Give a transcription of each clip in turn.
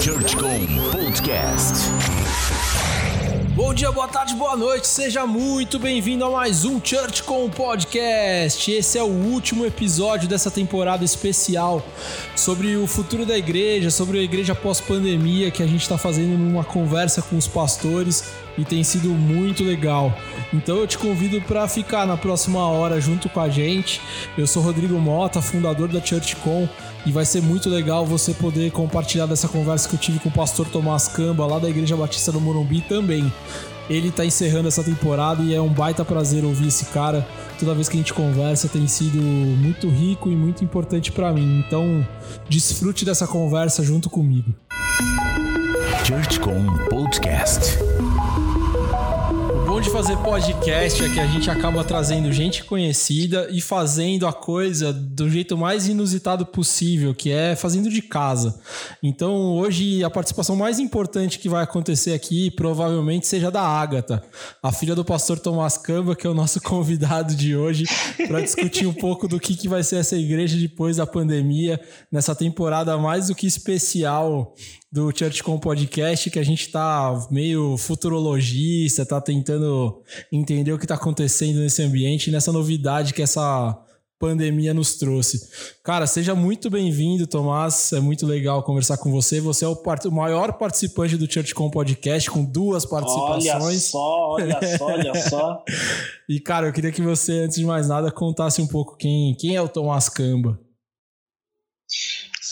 ChurchCom Podcast. Bom dia, boa tarde, boa noite, seja muito bem-vindo a mais um Church com Podcast. Esse é o último episódio dessa temporada especial sobre o futuro da igreja, sobre a igreja pós-pandemia que a gente está fazendo numa conversa com os pastores e tem sido muito legal. Então eu te convido para ficar na próxima hora junto com a gente. Eu sou Rodrigo Mota, fundador da ChurchCom, e vai ser muito legal você poder compartilhar dessa conversa que eu tive com o pastor Tomás Camba, lá da Igreja Batista do Morumbi também. Ele tá encerrando essa temporada e é um baita prazer ouvir esse cara. Toda vez que a gente conversa tem sido muito rico e muito importante para mim. Então, desfrute dessa conversa junto comigo. ChurchCom Podcast. De fazer podcast é que a gente acaba trazendo gente conhecida e fazendo a coisa do jeito mais inusitado possível, que é fazendo de casa. Então, hoje, a participação mais importante que vai acontecer aqui provavelmente seja da Ágata, a filha do pastor Tomás Camba, que é o nosso convidado de hoje, para discutir um pouco do que, que vai ser essa igreja depois da pandemia, nessa temporada mais do que especial do Church com Podcast, que a gente tá meio futurologista, tá tentando entender o que tá acontecendo nesse ambiente, nessa novidade que essa pandemia nos trouxe. Cara, seja muito bem-vindo, Tomás. É muito legal conversar com você. Você é o, part... o maior participante do Church com Podcast, com duas participações. Olha só, olha só, olha só. e, cara, eu queria que você, antes de mais nada, contasse um pouco quem, quem é o Tomás Camba.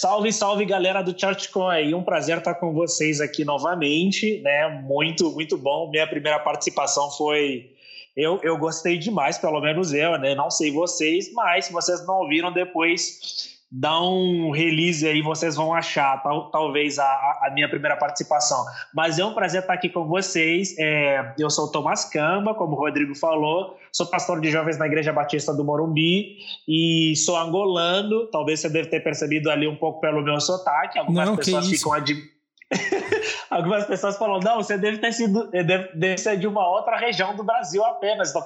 Salve, salve galera do ChartCon aí, um prazer estar com vocês aqui novamente, né? Muito, muito bom. Minha primeira participação foi. Eu, eu gostei demais, pelo menos eu, né? Não sei vocês, mas se vocês não ouviram depois, dá um release aí, vocês vão achar, tal, talvez, a, a, minha primeira participação. Mas é um prazer estar aqui com vocês. É, eu sou o Tomás Camba, como o Rodrigo falou, sou pastor de jovens na Igreja Batista do Morumbi e sou angolano. Talvez você deve ter percebido ali um pouco pelo meu sotaque. Algumas Não, pessoas ficam admiradas. Algumas pessoas falam, não, você deve ter sido, deve, deve, ser de uma outra região do Brasil apenas. Então,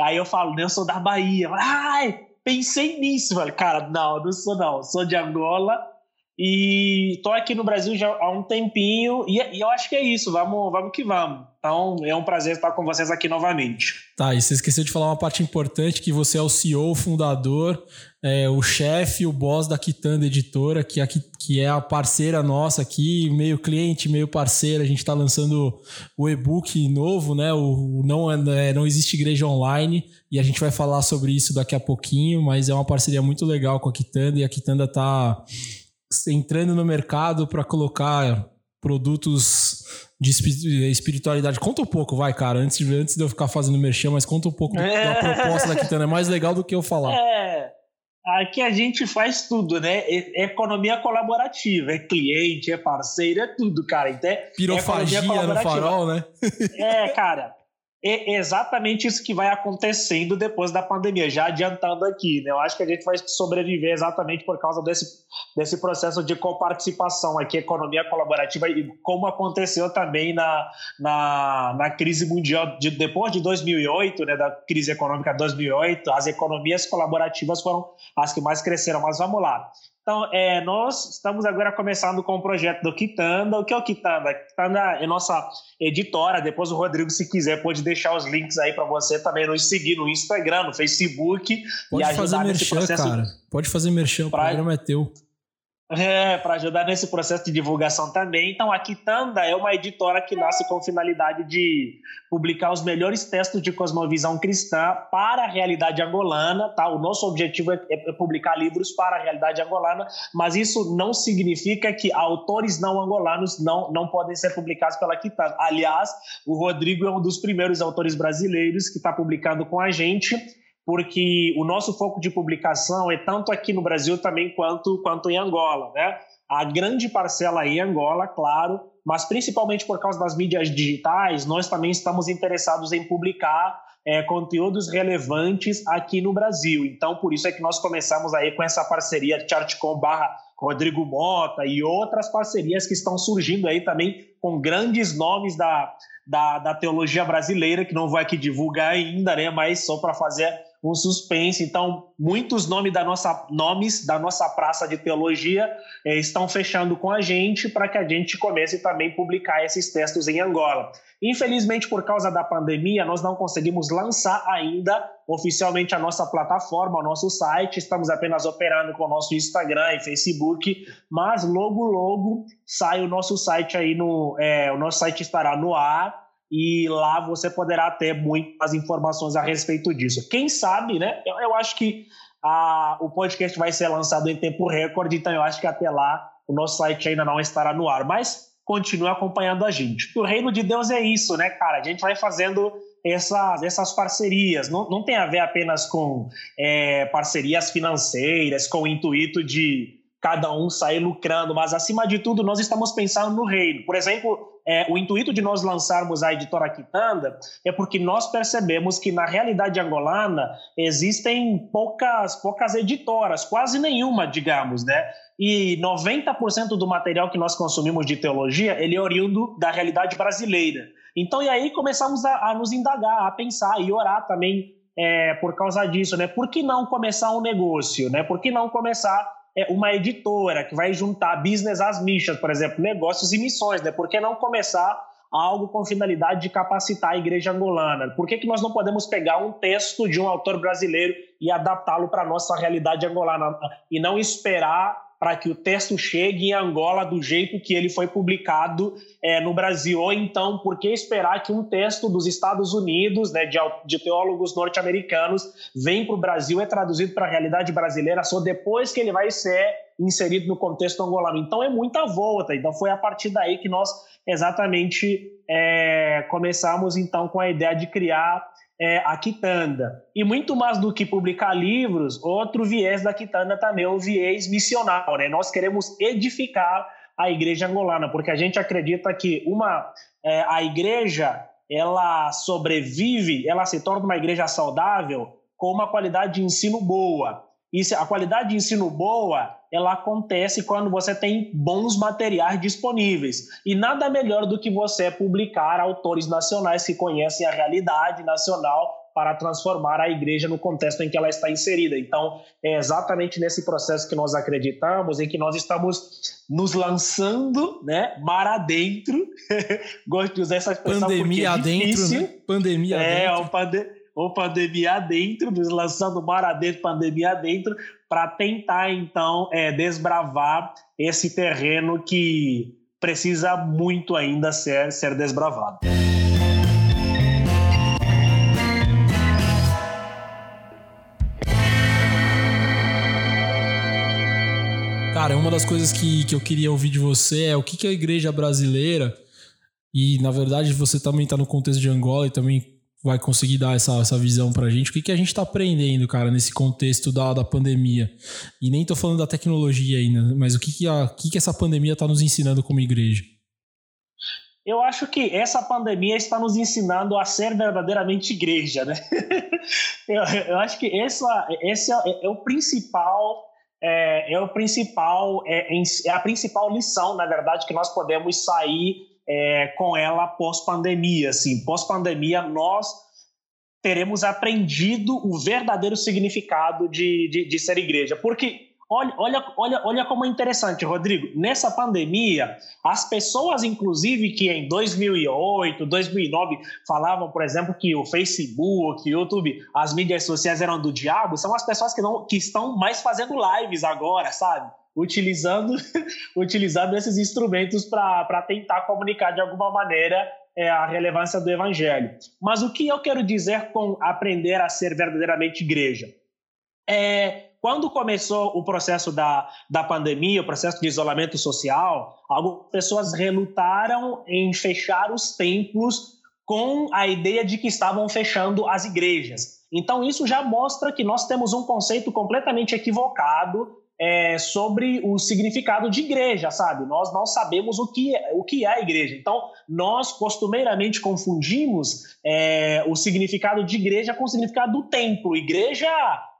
aí eu falo, eu sou da Bahia. Ai, pensei nisso, falei, cara, não, não sou não, sou de Angola e tô aqui no Brasil já há um tempinho e, e, eu acho que é isso, vamos, vamos que vamos. Então é um prazer estar com vocês aqui novamente. Tá, e você esqueceu de falar uma parte importante, que você é o CEO, o fundador, é, o chefe, o boss da Quitanda Editora, que, é, que é a parceira nossa aqui, meio cliente, meio parceira. A gente está lançando o e-book novo, né? O, não, é, não existe igreja online, e a gente vai falar sobre isso daqui a pouquinho, mas é uma parceria muito legal com a Quitanda, e a Quitanda está entrando no mercado para colocar produtos de espiritualidade. Conta um pouco, vai, cara, antes de, antes de eu ficar fazendo merchan, mas conta um pouco é. da proposta da Quitanda. É mais legal do que eu falar. É. Aqui a gente faz tudo, né? É economia colaborativa, é cliente, é parceiro, é tudo, cara. Então, é Pirofagia no farol, né? É, cara é exatamente isso que vai acontecendo depois da pandemia, já adiantando aqui, né? Eu acho que a gente vai sobreviver exatamente por causa desse, desse processo de coparticipação aqui, economia colaborativa, e como aconteceu também na, na, na crise mundial, de, depois de 2008, né, da crise econômica de 2008, as economias colaborativas foram as que mais cresceram. Mas vamos lá. Então, é, nós estamos agora começando com o projeto do Kitanda. O que é o Kitanda? Kitanda é nossa editora. Depois o Rodrigo, se quiser, pode deixar os links aí para você também nos seguir no Instagram, no Facebook. Pode e fazer merchan, processo. Cara. Pode fazer merchan, pra... o programa é teu. É, para ajudar nesse processo de divulgação também. Então, a Kitanda é uma editora que nasce com finalidade de publicar os melhores textos de cosmovisão cristã para a realidade angolana. Tá? O nosso objetivo é, é publicar livros para a realidade angolana, mas isso não significa que autores não angolanos não, não podem ser publicados pela Kitanda. Aliás, o Rodrigo é um dos primeiros autores brasileiros que está publicando com a gente porque o nosso foco de publicação é tanto aqui no Brasil também quanto, quanto em Angola, né? A grande parcela aí em Angola, claro, mas principalmente por causa das mídias digitais, nós também estamos interessados em publicar é, conteúdos relevantes aqui no Brasil. Então, por isso é que nós começamos aí com essa parceria Chartcom barra Rodrigo Mota e outras parcerias que estão surgindo aí também com grandes nomes da, da, da teologia brasileira, que não vou aqui divulgar ainda, né? Mas só para fazer um suspense. Então, muitos nomes da nossa, nomes da nossa praça de teologia eh, estão fechando com a gente para que a gente comece também a publicar esses textos em Angola. Infelizmente, por causa da pandemia, nós não conseguimos lançar ainda oficialmente a nossa plataforma, o nosso site. Estamos apenas operando com o nosso Instagram e Facebook, mas logo, logo sai o nosso site aí no. É, o nosso site estará no ar e lá você poderá ter muitas informações a respeito disso. Quem sabe, né? Eu, eu acho que a, o podcast vai ser lançado em tempo recorde, então eu acho que até lá o nosso site ainda não estará no ar, mas continue acompanhando a gente. O reino de Deus é isso, né, cara? A gente vai fazendo essas, essas parcerias. Não, não tem a ver apenas com é, parcerias financeiras, com o intuito de cada um sair lucrando, mas acima de tudo nós estamos pensando no reino. Por exemplo, é, o intuito de nós lançarmos a editora Quitanda é porque nós percebemos que na realidade angolana existem poucas, poucas editoras, quase nenhuma, digamos, né? E 90% do material que nós consumimos de teologia, ele é oriundo da realidade brasileira. Então, e aí começamos a, a nos indagar, a pensar e orar também é, por causa disso, né? Por que não começar um negócio, né? Por que não começar uma editora que vai juntar business às missions, por exemplo, negócios e missões, né? Por que não começar algo com finalidade de capacitar a igreja angolana? Por que, que nós não podemos pegar um texto de um autor brasileiro e adaptá-lo para a nossa realidade angolana e não esperar para que o texto chegue em Angola do jeito que ele foi publicado é, no Brasil. Ou então, por que esperar que um texto dos Estados Unidos, né, de, de teólogos norte-americanos, venha para o Brasil e é traduzido para a realidade brasileira só depois que ele vai ser inserido no contexto angolano? Então, é muita volta. Então, foi a partir daí que nós exatamente é, começamos então com a ideia de criar é, a quitanda. E muito mais do que publicar livros, outro viés da quitanda também é o viés missional. Né? Nós queremos edificar a igreja angolana, porque a gente acredita que uma é, a igreja ela sobrevive, ela se torna uma igreja saudável com uma qualidade de ensino boa. E a qualidade de ensino boa, ela acontece quando você tem bons materiais disponíveis. E nada melhor do que você publicar autores nacionais que conhecem a realidade nacional para transformar a igreja no contexto em que ela está inserida. Então, é exatamente nesse processo que nós acreditamos, em que nós estamos nos lançando, né, mar adentro. Gosto de usar essa expressão Pandemia porque é adentro, né? Pandemia é, adentro. É, pande ou pandemia adentro, nos lançando mar adentro, pandemia adentro, para tentar, então, é, desbravar esse terreno que precisa muito ainda ser, ser desbravado. Cara, uma das coisas que, que eu queria ouvir de você é o que, que a igreja brasileira, e na verdade você também está no contexto de Angola e também vai conseguir dar essa, essa visão pra gente. O que, que a gente está aprendendo, cara, nesse contexto da, da pandemia? E nem tô falando da tecnologia ainda, mas o que, que, a, que, que essa pandemia está nos ensinando como igreja? Eu acho que essa pandemia está nos ensinando a ser verdadeiramente igreja, né? eu, eu, acho que essa, esse é, é o principal, é, é o principal, é, é, a principal lição, na verdade, que nós podemos sair é, com ela pós-pandemia. Assim, pós-pandemia, nós teremos aprendido o verdadeiro significado de, de, de, ser igreja. Porque, olha, olha, olha, olha como é interessante, Rodrigo, nessa pandemia, as pessoas, inclusive, que em 2008, 2009 falavam, por exemplo, que o Facebook, o YouTube, as mídias sociais eram do diabo, são as pessoas que, não, que estão mais fazendo lives agora, sabe? utilizando, utilizando esses instrumentos para tentar comunicar de alguma maneira é, a relevância do evangelho. Mas o que eu quero dizer com aprender a ser verdadeiramente igreja? É, quando começou o processo da, da pandemia, o processo de isolamento social, algumas pessoas relutaram em fechar os templos com a ideia de que estavam fechando as igrejas. Então, isso já mostra que nós temos um conceito completamente equivocado é, sobre o significado de igreja, sabe? Nós não sabemos o que é, o que é a igreja. Então, nós costumeiramente confundimos é, o significado de igreja com o significado do templo. Igreja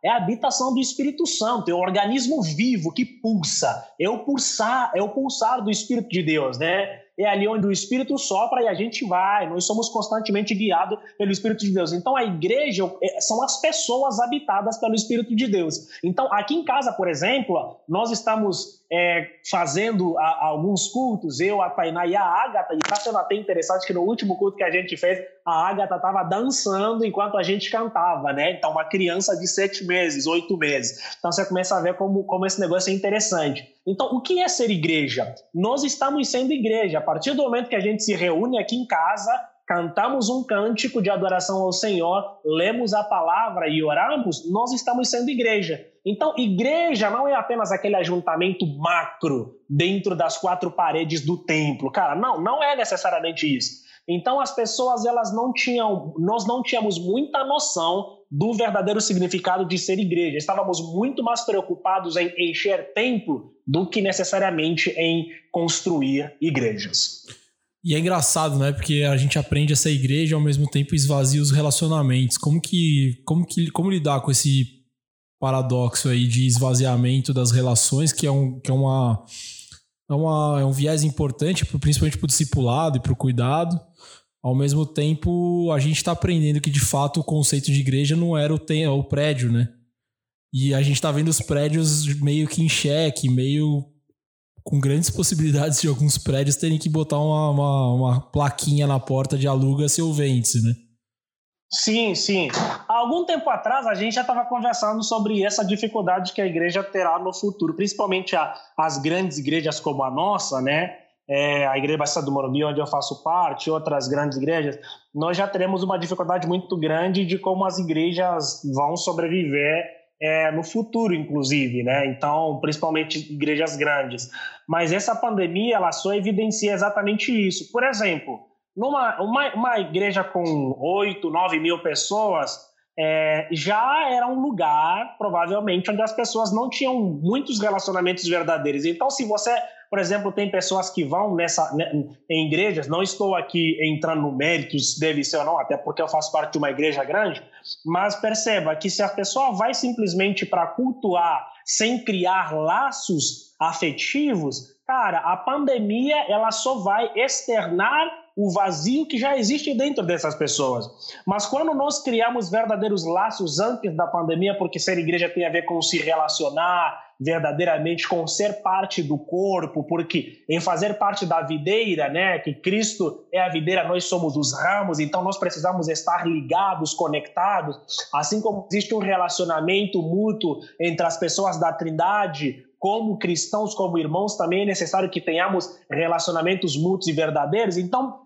é a habitação do Espírito Santo, é o organismo vivo que pulsa, é o pulsar, é o pulsar do Espírito de Deus, né? É ali onde o Espírito sopra e a gente vai. Nós somos constantemente guiados pelo Espírito de Deus. Então, a igreja é, são as pessoas habitadas pelo Espírito de Deus. Então, aqui em casa, por exemplo, nós estamos é, fazendo a, alguns cultos, eu, a Tainá e a Ágata, e está sendo até interessante que no último culto que a gente fez, a Ágata estava dançando enquanto a gente cantava, né? Então, uma criança de sete meses, oito meses. Então, você começa a ver como, como esse negócio é interessante. Então, o que é ser igreja? Nós estamos sendo igreja. A partir do momento que a gente se reúne aqui em casa, cantamos um cântico de adoração ao Senhor, lemos a palavra e oramos, nós estamos sendo igreja. Então, igreja não é apenas aquele ajuntamento macro dentro das quatro paredes do templo. Cara, não, não é necessariamente isso. Então, as pessoas elas não tinham, nós não tínhamos muita noção do verdadeiro significado de ser igreja. Estávamos muito mais preocupados em encher templo do que necessariamente em construir igrejas. E é engraçado, né? Porque a gente aprende essa igreja ao mesmo tempo esvazia os relacionamentos. Como que, como que, como lidar com esse paradoxo aí de esvaziamento das relações, que é, um, que é, uma, é, uma, é um viés importante, principalmente para o discipulado e para o cuidado. Ao mesmo tempo, a gente está aprendendo que de fato o conceito de igreja não era o, tem, o prédio, né? E a gente está vendo os prédios meio que em xeque, meio com grandes possibilidades de alguns prédios terem que botar uma, uma, uma plaquinha na porta de aluga-se ou vende-se, né? Sim, sim. Há algum tempo atrás a gente já estava conversando sobre essa dificuldade que a igreja terá no futuro, principalmente a, as grandes igrejas como a nossa, né? É, a Igreja Batista do Morumbi, onde eu faço parte, outras grandes igrejas, nós já teremos uma dificuldade muito grande de como as igrejas vão sobreviver é, no futuro, inclusive, né? Então, principalmente igrejas grandes. Mas essa pandemia, ela só evidencia exatamente isso. Por exemplo, numa uma, uma igreja com 8, 9 mil pessoas, é, já era um lugar, provavelmente, onde as pessoas não tinham muitos relacionamentos verdadeiros. Então, se você por exemplo, tem pessoas que vão nessa né, em igrejas, não estou aqui entrando no mérito se deve ser ou não, até porque eu faço parte de uma igreja grande, mas perceba que se a pessoa vai simplesmente para cultuar sem criar laços afetivos, cara, a pandemia ela só vai externar o vazio que já existe dentro dessas pessoas. Mas quando nós criamos verdadeiros laços antes da pandemia, porque ser igreja tem a ver com se relacionar, verdadeiramente com ser parte do corpo, porque em fazer parte da videira, né, que Cristo é a videira, nós somos os ramos, então nós precisamos estar ligados, conectados, assim como existe um relacionamento mútuo entre as pessoas da Trindade, como cristãos, como irmãos, também é necessário que tenhamos relacionamentos mútuos e verdadeiros. Então,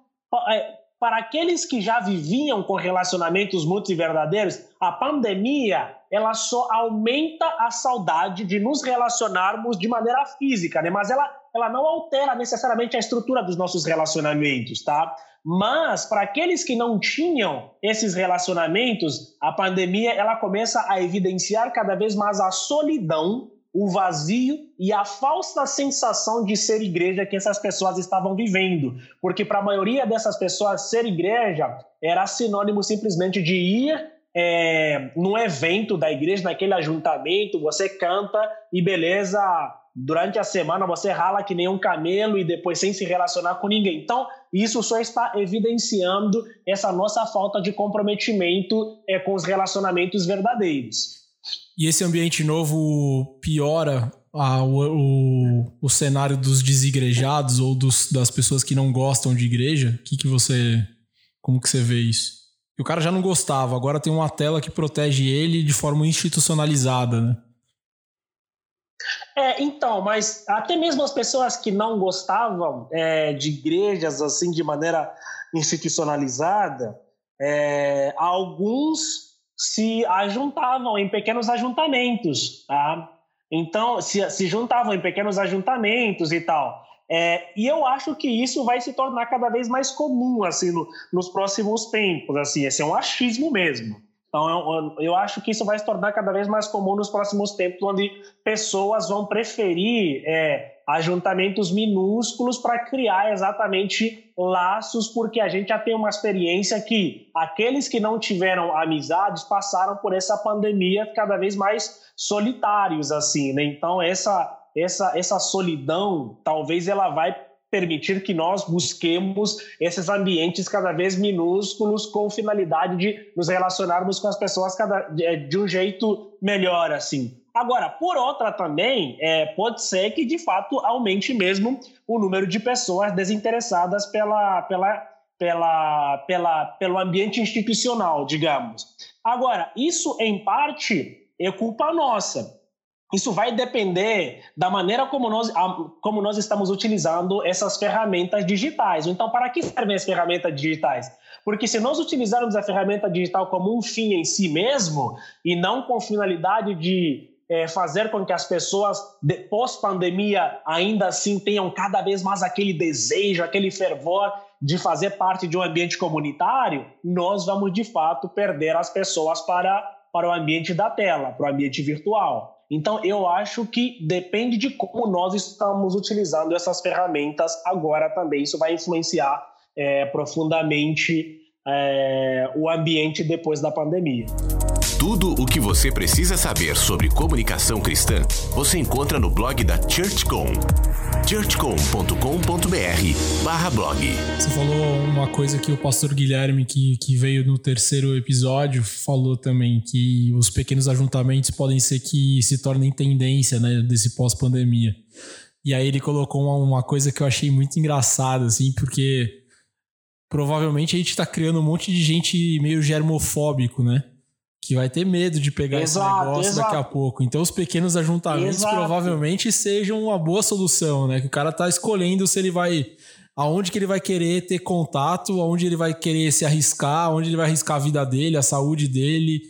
para aqueles que já viviam com relacionamentos e verdadeiros, a pandemia ela só aumenta a saudade de nos relacionarmos de maneira física, né? Mas ela, ela não altera necessariamente a estrutura dos nossos relacionamentos, tá? Mas para aqueles que não tinham esses relacionamentos, a pandemia ela começa a evidenciar cada vez mais a solidão o vazio e a falsa sensação de ser igreja que essas pessoas estavam vivendo. Porque para a maioria dessas pessoas, ser igreja era sinônimo simplesmente de ir é, num evento da igreja, naquele ajuntamento, você canta e beleza, durante a semana você rala que nem um camelo e depois sem se relacionar com ninguém. Então, isso só está evidenciando essa nossa falta de comprometimento é, com os relacionamentos verdadeiros. E esse ambiente novo piora a, o, o, o, cenário dos desigrejados ou dos, das pessoas que não gostam de igreja? Que que você, como que você vê isso? o cara já não gostava, agora tem uma tela que protege ele de forma institucionalizada, né? É, então, mas até mesmo as pessoas que não gostavam é, de igrejas assim de maneira institucionalizada, é, alguns se ajuntavam em pequenos ajuntamentos, tá? Então, se, se juntavam em pequenos ajuntamentos e tal. É, e eu acho que isso vai se tornar cada vez mais comum, assim, no, nos próximos tempos, assim, esse é um achismo mesmo. Então, eu, eu, acho que isso vai se tornar cada vez mais comum nos próximos tempos, onde pessoas vão preferir é, ajuntamentos minúsculos para criar exatamente laços, porque a gente já tem uma experiência que aqueles que não tiveram amizades passaram por essa pandemia cada vez mais solitários, assim, né? Então, essa, essa, essa solidão, talvez ela vai permitir que nós busquemos esses ambientes cada vez minúsculos com finalidade de nos relacionarmos com as pessoas cada, de, de um jeito melhor, assim. Agora, por outra também, é, pode ser que de fato aumente mesmo o número de pessoas desinteressadas pela, pela, pela, pela, pelo ambiente institucional, digamos. Agora, isso em parte é culpa nossa isso vai depender da maneira como nós, como nós estamos utilizando essas ferramentas digitais. Então, para que servem as ferramentas digitais? Porque se nós utilizarmos a ferramenta digital como um fim em si mesmo e não com finalidade de é, fazer com que as pessoas, pós-pandemia, ainda assim tenham cada vez mais aquele desejo, aquele fervor de fazer parte de um ambiente comunitário, nós vamos de fato perder as pessoas para, para o ambiente da tela, para o ambiente virtual. Então, eu acho que depende de como nós estamos utilizando essas ferramentas agora também. Isso vai influenciar é, profundamente é, o ambiente depois da pandemia. Tudo o que você precisa saber sobre comunicação cristã você encontra no blog da ChurchCom churchcom.com.br blog. Você falou uma coisa que o pastor Guilherme, que, que veio no terceiro episódio, falou também, que os pequenos ajuntamentos podem ser que se tornem tendência né, desse pós-pandemia. E aí ele colocou uma, uma coisa que eu achei muito engraçada, assim, porque provavelmente a gente está criando um monte de gente meio germofóbico, né? Que vai ter medo de pegar exato, esse negócio exato. daqui a pouco. Então, os pequenos ajuntamentos exato. provavelmente sejam uma boa solução, né? Que o cara tá escolhendo se ele vai. aonde que ele vai querer ter contato, aonde ele vai querer se arriscar, aonde ele vai arriscar a vida dele, a saúde dele,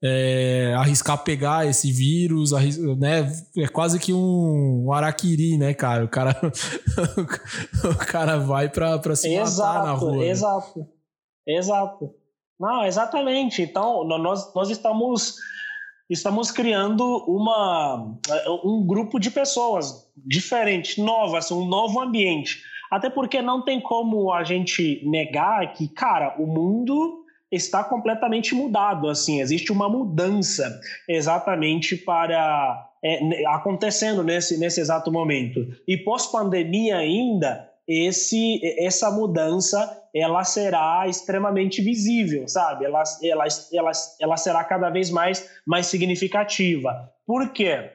é, arriscar pegar esse vírus, né? É quase que um, um araquiri, né, cara? O cara, o cara vai pra, pra se matar na rua. Exato, né? exato. Não, exatamente. Então, nós, nós estamos, estamos criando uma, um grupo de pessoas diferentes, novas, um novo ambiente. Até porque não tem como a gente negar que, cara, o mundo está completamente mudado. Assim, existe uma mudança exatamente para é, acontecendo nesse, nesse exato momento. E pós-pandemia ainda, esse, essa mudança ela será extremamente visível, sabe? Ela, ela, ela, ela será cada vez mais, mais significativa. Por quê?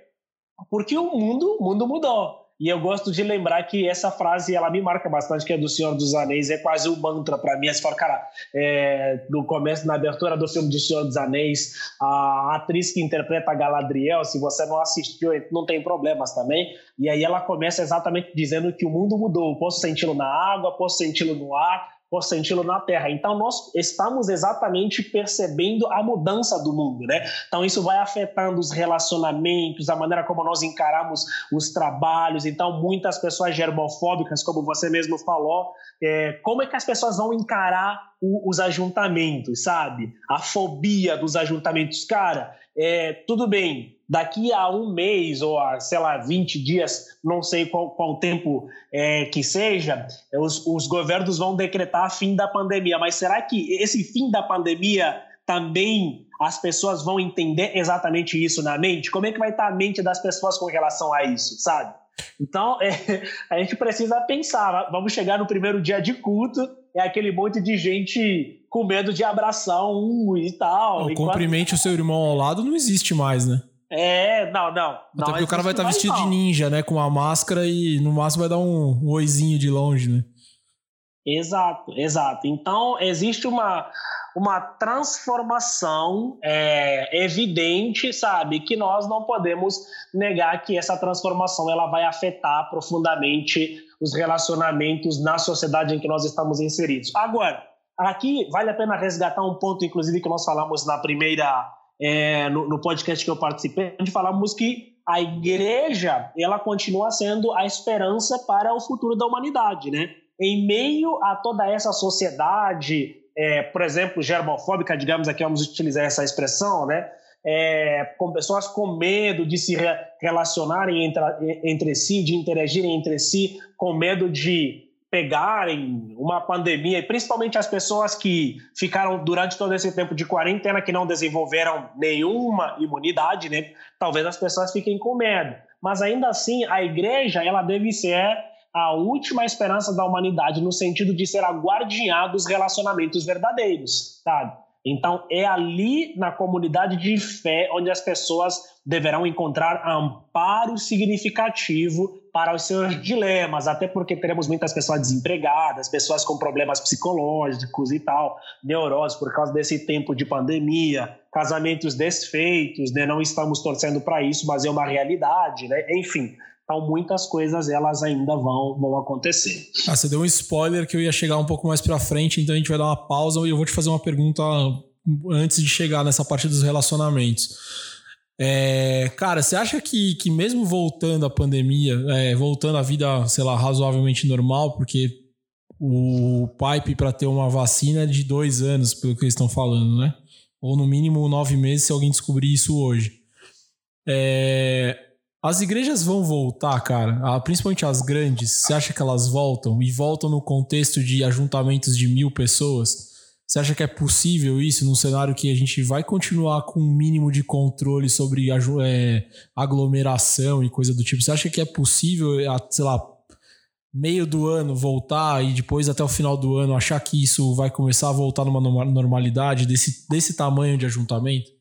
Porque o mundo, o mundo mudou. E eu gosto de lembrar que essa frase ela me marca bastante, que é do Senhor dos Anéis, é quase um mantra para mim. Você fala, cara, é, no começo, na abertura do filme do Senhor dos Anéis, a atriz que interpreta a Galadriel, se você não assistiu, não tem problemas também. E aí ela começa exatamente dizendo que o mundo mudou. Posso senti-lo na água, posso senti-lo no ar, por senti-lo na Terra. Então, nós estamos exatamente percebendo a mudança do mundo, né? Então, isso vai afetando os relacionamentos, a maneira como nós encaramos os trabalhos. Então, muitas pessoas germofóbicas, como você mesmo falou, é, como é que as pessoas vão encarar o, os ajuntamentos, sabe? A fobia dos ajuntamentos. Cara, é, tudo bem, daqui a um mês ou a, sei lá, 20 dias, não sei qual, qual tempo é, que seja, os, os governos vão decretar fim da pandemia. Mas será que esse fim da pandemia também as pessoas vão entender exatamente isso na mente? Como é que vai estar a mente das pessoas com relação a isso, sabe? Então, é, a gente precisa pensar. Vamos chegar no primeiro dia de culto, é aquele monte de gente com medo de abraçar um e tal. O cumprimente o seu irmão ao lado não existe mais, né? É, não, não. Até porque o cara vai estar tá vestido não. de ninja, né? Com uma máscara e no máximo vai dar um, um oizinho de longe, né? Exato, exato. Então, existe uma, uma transformação é, evidente, sabe? Que nós não podemos negar que essa transformação ela vai afetar profundamente os relacionamentos na sociedade em que nós estamos inseridos. Agora, aqui vale a pena resgatar um ponto, inclusive, que nós falamos na primeira é, no, no, podcast que eu participei, onde falamos que a igreja ela continua sendo a esperança para o futuro da humanidade, né? Em meio a toda essa sociedade, é, por exemplo, germofóbica, digamos aqui, vamos utilizar essa expressão, né? É, com pessoas com medo de se re relacionarem entre, entre si, de interagirem entre si, com medo de pegarem uma pandemia, e principalmente as pessoas que ficaram durante todo esse tempo de quarentena, que não desenvolveram nenhuma imunidade, né? Talvez as pessoas fiquem com medo. Mas ainda assim, a igreja, ela deve ser a última esperança da humanidade no sentido de ser a guardiã dos relacionamentos verdadeiros, sabe? Então, é ali na comunidade de fé onde as pessoas deverão encontrar amparo significativo para os seus dilemas, até porque teremos muitas pessoas desempregadas, pessoas com problemas psicológicos e tal, neuroses por causa desse tempo de pandemia, casamentos desfeitos, né? Não estamos torcendo para isso, mas é uma realidade, né? Enfim, então, muitas coisas elas ainda vão, vão acontecer. Ah, você deu um spoiler que eu ia chegar um pouco mais para frente, então a gente vai dar uma pausa e eu vou te fazer uma pergunta antes de chegar nessa parte dos relacionamentos. É, cara, você acha que, que mesmo voltando a pandemia, é, voltando a vida, sei lá, razoavelmente normal, porque o pipe para ter uma vacina é de dois anos, pelo que eles estão falando, né? Ou no mínimo nove meses se alguém descobrir isso hoje. É, as igrejas vão voltar, cara, ah, principalmente as grandes. Você acha que elas voltam e voltam no contexto de ajuntamentos de mil pessoas? Você acha que é possível isso num cenário que a gente vai continuar com um mínimo de controle sobre é, aglomeração e coisa do tipo? Você acha que é possível, sei lá, meio do ano voltar e depois até o final do ano achar que isso vai começar a voltar numa normalidade desse, desse tamanho de ajuntamento?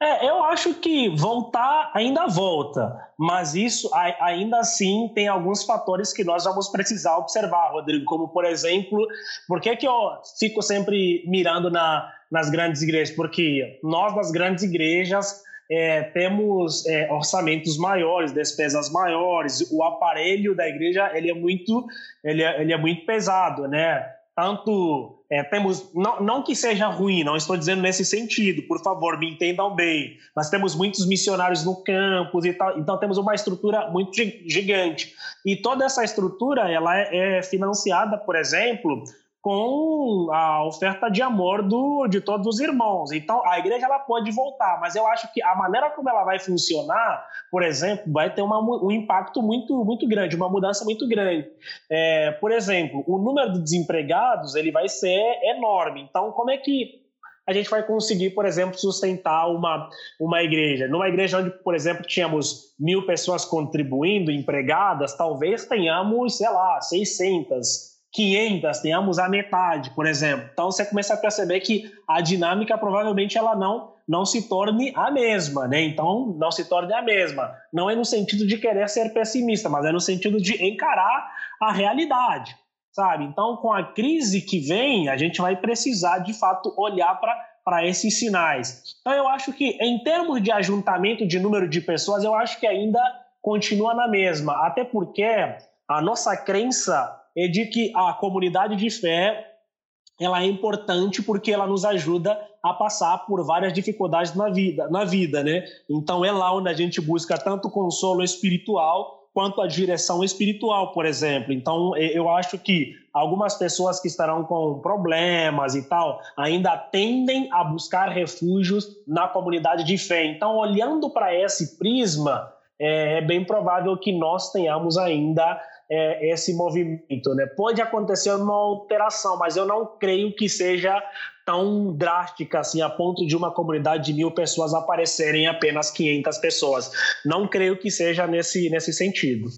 É, eu acho que voltar ainda volta, mas isso ainda assim tem alguns fatores que nós vamos precisar observar, Rodrigo, como por exemplo, por que, que eu fico sempre mirando na, nas grandes igrejas? Porque nós, nas grandes igrejas, é, temos é, orçamentos maiores, despesas maiores, o aparelho da igreja ele é muito, ele é, ele é muito pesado, né? tanto é, temos não, não que seja ruim, não estou dizendo nesse sentido, por favor, me entendam bem. Nós temos muitos missionários no campus e tal, então temos uma estrutura muito gigante. E toda essa estrutura ela é, é financiada, por exemplo, com a oferta de amor do, de todos os irmãos. Então, a igreja ela pode voltar, mas eu acho que a maneira como ela vai funcionar, por exemplo, vai ter uma, um impacto muito, muito grande, uma mudança muito grande. É, por exemplo, o número de desempregados ele vai ser enorme. Então, como é que a gente vai conseguir, por exemplo, sustentar uma, uma igreja. Numa igreja onde, por exemplo, tínhamos mil pessoas contribuindo, empregadas, talvez tenhamos, sei lá, 600, 500, tenhamos a metade, por exemplo. Então você começa a perceber que a dinâmica provavelmente ela não não se torne a mesma, né? Então não se torne a mesma. Não é no sentido de querer ser pessimista, mas é no sentido de encarar a realidade, sabe? Então com a crise que vem, a gente vai precisar de fato olhar para para esses sinais. Então eu acho que em termos de ajuntamento de número de pessoas, eu acho que ainda continua na mesma, até porque a nossa crença é de que a comunidade de fé ela é importante porque ela nos ajuda a passar por várias dificuldades na vida, na vida, né? Então é lá onde a gente busca tanto consolo espiritual quanto a direção espiritual, por exemplo. Então eu acho que algumas pessoas que estarão com problemas e tal ainda tendem a buscar refúgios na comunidade de fé. Então olhando para esse prisma é, é bem provável que nós tenhamos ainda é, esse movimento. Né? Pode acontecer uma alteração, mas eu não creio que seja tão drástica assim, a ponto de uma comunidade de mil pessoas aparecerem apenas 500 pessoas. Não creio que seja nesse, nesse sentido.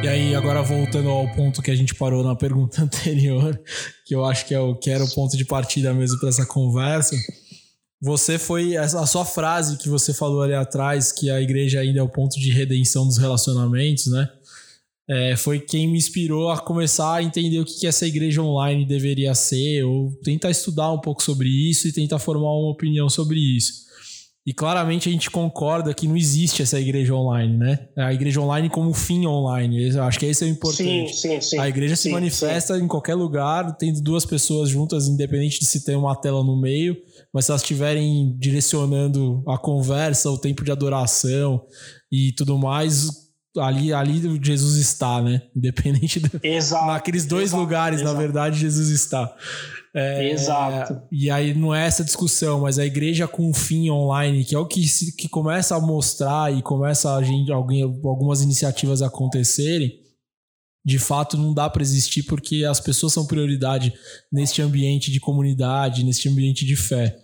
E aí, agora voltando ao ponto que a gente parou na pergunta anterior, que eu acho que, é o, que era o ponto de partida mesmo para essa conversa. Você foi. A sua frase que você falou ali atrás, que a igreja ainda é o ponto de redenção dos relacionamentos, né? É, foi quem me inspirou a começar a entender o que, que essa igreja online deveria ser, ou tentar estudar um pouco sobre isso e tentar formar uma opinião sobre isso. E claramente a gente concorda que não existe essa igreja online, né? A igreja online como fim online. Eu acho que esse é o importante. Sim, sim, sim. A igreja sim, se manifesta sim. em qualquer lugar, tendo duas pessoas juntas, independente de se tem uma tela no meio, mas se elas estiverem direcionando a conversa, o tempo de adoração e tudo mais, ali, ali Jesus está, né? Independente do, exato, naqueles dois exato, lugares, exato. na verdade, Jesus está. É, Exato. E aí não é essa discussão, mas a igreja com fim online, que é o que, se, que começa a mostrar e começa a gente, alguém, algumas iniciativas acontecerem, de fato não dá para existir porque as pessoas são prioridade neste ambiente de comunidade, neste ambiente de fé.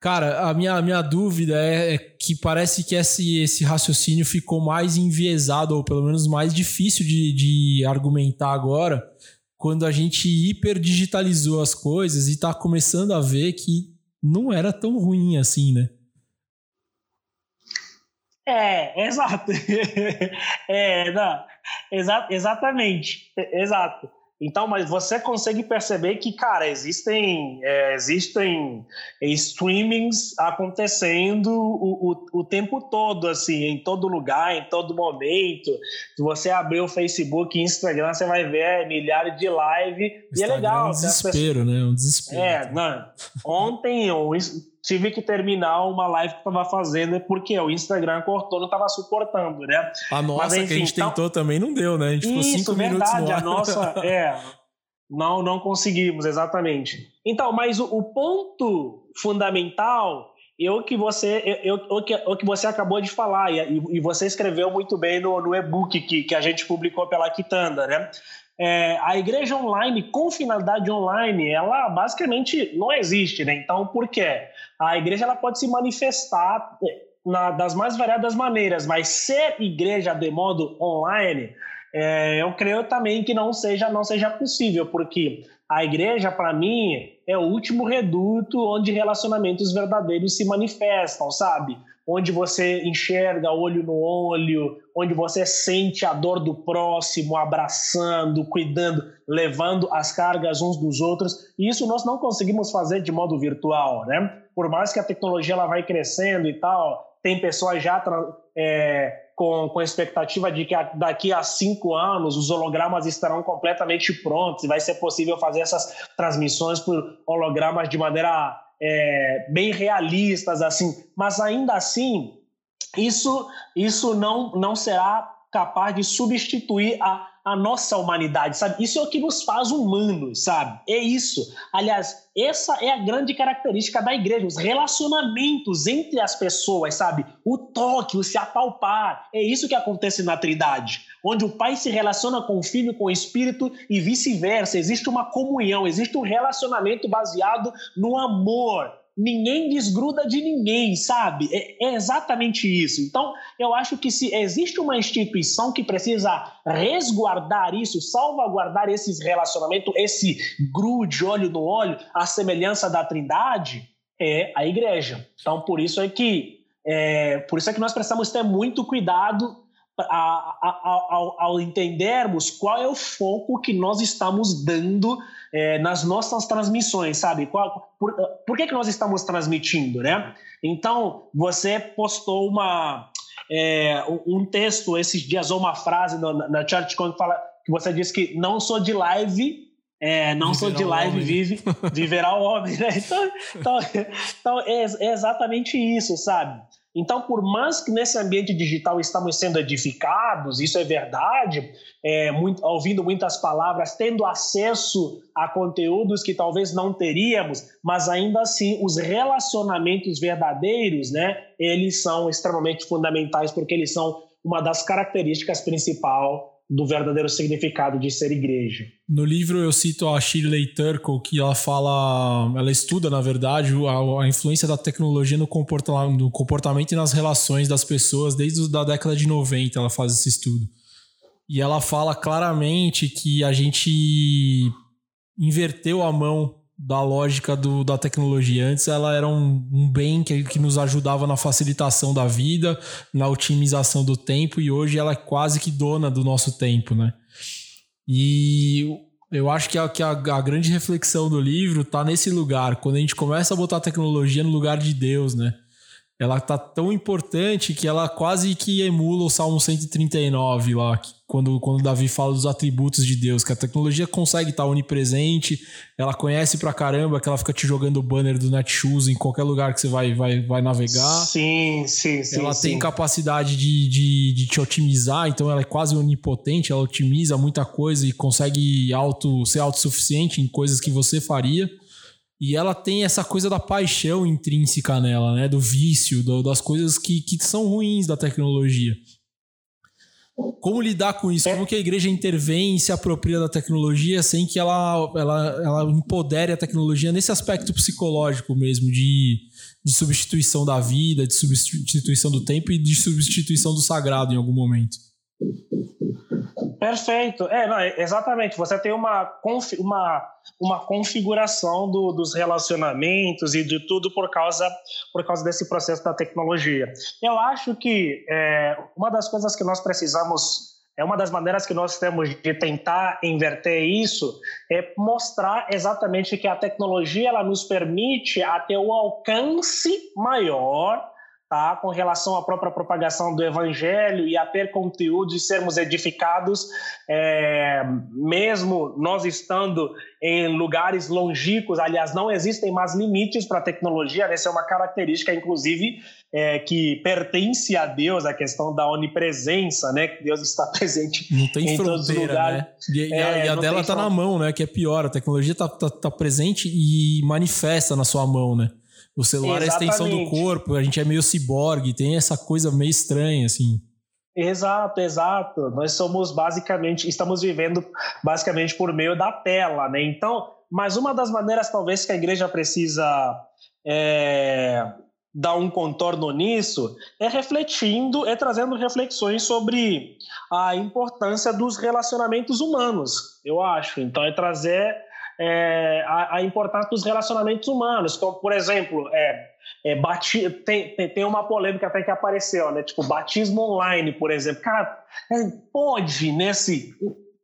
Cara, a minha, a minha dúvida é, é que parece que esse, esse raciocínio ficou mais enviesado, ou pelo menos mais difícil de, de argumentar agora, quando a gente hiperdigitalizou as coisas e está começando a ver que não era tão ruim assim, né? É, exato. é, não, exa exatamente, exato. Então, mas você consegue perceber que, cara, existem, é, existem streamings acontecendo o, o, o, tempo todo, assim, em todo lugar, em todo momento. Se você abrir o Facebook e Instagram, você vai ver milhares de live. e é legal. É um desespero, né? Um desespero. É, não. Ontem tive que terminar uma live que eu tava fazendo porque o Instagram cortou, não tava suportando, né? A nossa Mas, enfim, que a gente então... tentou também não deu, né? A gente ficou Isso, cinco verdade, minutos no ar. a nossa, é, não, não conseguimos, exatamente. Então, mas o, o ponto fundamental é o que você, eu, o que, o que você acabou de falar, e, e você escreveu muito bem no, no e-book que, que a gente publicou pela Quitanda, né? É, a igreja online, com finalidade online, ela basicamente não existe, né? Então, por quê? A igreja ela pode se manifestar é, na, das mais variadas maneiras, mas ser igreja de modo online, é, eu creio também que não seja, não seja possível, porque a igreja, para mim, é o último reduto onde relacionamentos verdadeiros se manifestam, sabe? Onde você enxerga olho no olho, onde você sente a dor do próximo, abraçando, cuidando, levando as cargas uns dos outros. E isso nós não conseguimos fazer de modo virtual, né? Por mais que a tecnologia ela vai crescendo e tal, tem pessoas já é, com, com expectativa de que daqui a cinco anos os hologramas estarão completamente prontos e vai ser possível fazer essas transmissões por hologramas de maneira é, bem realistas, assim, mas ainda assim, isso, isso não, não será capaz de substituir a, a nossa humanidade, sabe? Isso é o que nos faz humanos, sabe? É isso. Aliás, essa é a grande característica da igreja, os relacionamentos entre as pessoas, sabe? O toque, o se apalpar. É isso que acontece na Trindade, onde o Pai se relaciona com o Filho, com o Espírito e vice-versa. Existe uma comunhão, existe um relacionamento baseado no amor, ninguém desgruda de ninguém, sabe? É, é, exatamente isso. Então, eu acho que se existe uma instituição que precisa resguardar isso, salvaguardar esses relacionamentos, esse grude olho no olho, a semelhança da Trindade, é a igreja. Então, por isso é que é, por isso é que nós precisamos ter muito cuidado a, a, ao, ao, entendermos qual é o foco que nós estamos dando é, nas nossas transmissões, sabe? Qual, por, por que, que nós estamos transmitindo, né? Então, você postou uma, é, um texto esses dias, ou uma frase na, na que, fala, que você disse que não sou de live, é, não sou de live, vive, viverá o homem, né? Então, então, então é, é exatamente isso, sabe? Então, por mais que nesse ambiente digital estamos sendo edificados, isso é verdade, é, muito, ouvindo muitas palavras, tendo acesso a conteúdos que talvez não teríamos, mas ainda assim os relacionamentos verdadeiros, né, eles são extremamente fundamentais porque eles são uma das características principais do verdadeiro significado de ser igreja. No livro eu cito a Shirley Turkle, que ela fala, ela estuda, na verdade, a, a influência da tecnologia no, comporta, no comportamento e nas relações das pessoas desde a década de 90, ela faz esse estudo. E ela fala claramente que a gente inverteu a mão da lógica do, da tecnologia. Antes ela era um, um bem que, que nos ajudava na facilitação da vida, na otimização do tempo, e hoje ela é quase que dona do nosso tempo, né? E eu acho que, a, que a, a grande reflexão do livro está nesse lugar, quando a gente começa a botar a tecnologia no lugar de Deus, né? Ela tá tão importante que ela quase que emula o Salmo 139 lá, quando, quando Davi fala dos atributos de Deus, que a tecnologia consegue estar tá onipresente, ela conhece pra caramba que ela fica te jogando o banner do Netshoes em qualquer lugar que você vai, vai, vai navegar. Sim, sim, sim. Ela sim. tem capacidade de, de, de te otimizar, então ela é quase onipotente, ela otimiza muita coisa e consegue auto, ser autossuficiente em coisas que você faria. E ela tem essa coisa da paixão intrínseca nela, né? Do vício, do, das coisas que, que são ruins da tecnologia. Como lidar com isso? É. Como que a igreja intervém e se apropria da tecnologia sem que ela, ela, ela empodere a tecnologia nesse aspecto psicológico mesmo, de, de substituição da vida, de substituição do tempo e de substituição do sagrado em algum momento? Perfeito. É, não, exatamente. Você tem uma, uma, uma configuração do, dos relacionamentos e de tudo por causa, por causa desse processo da tecnologia. Eu acho que é, uma das coisas que nós precisamos é uma das maneiras que nós temos de tentar inverter isso é mostrar exatamente que a tecnologia ela nos permite a ter o alcance maior tá? com relação à própria propagação do evangelho e a ter conteúdo e sermos edificados, é, mesmo nós estando em lugares longínquos, aliás, não existem mais limites para a tecnologia, essa é uma característica, inclusive, é, que pertence a Deus, a questão da onipresença, né? Que Deus está presente não tem em todos os lugares. Né? E, é, a, e a dela está na mão, né? Que é pior, a tecnologia está tá, tá presente e manifesta na sua mão, né? O celular Exatamente. é a extensão do corpo, a gente é meio ciborgue, tem essa coisa meio estranha, assim. Exato, exato. Nós somos basicamente, estamos vivendo basicamente por meio da tela, né? Então, mas uma das maneiras talvez que a igreja precisa é, dar um contorno nisso é refletindo, é trazendo reflexões sobre a importância dos relacionamentos humanos, eu acho. Então, é trazer é, a, a, importância dos relacionamentos humanos. Como, por exemplo, é, é, bati, tem, tem, tem, uma polêmica até que apareceu, né? Tipo, batismo online, por exemplo. Cara, é, pode nesse.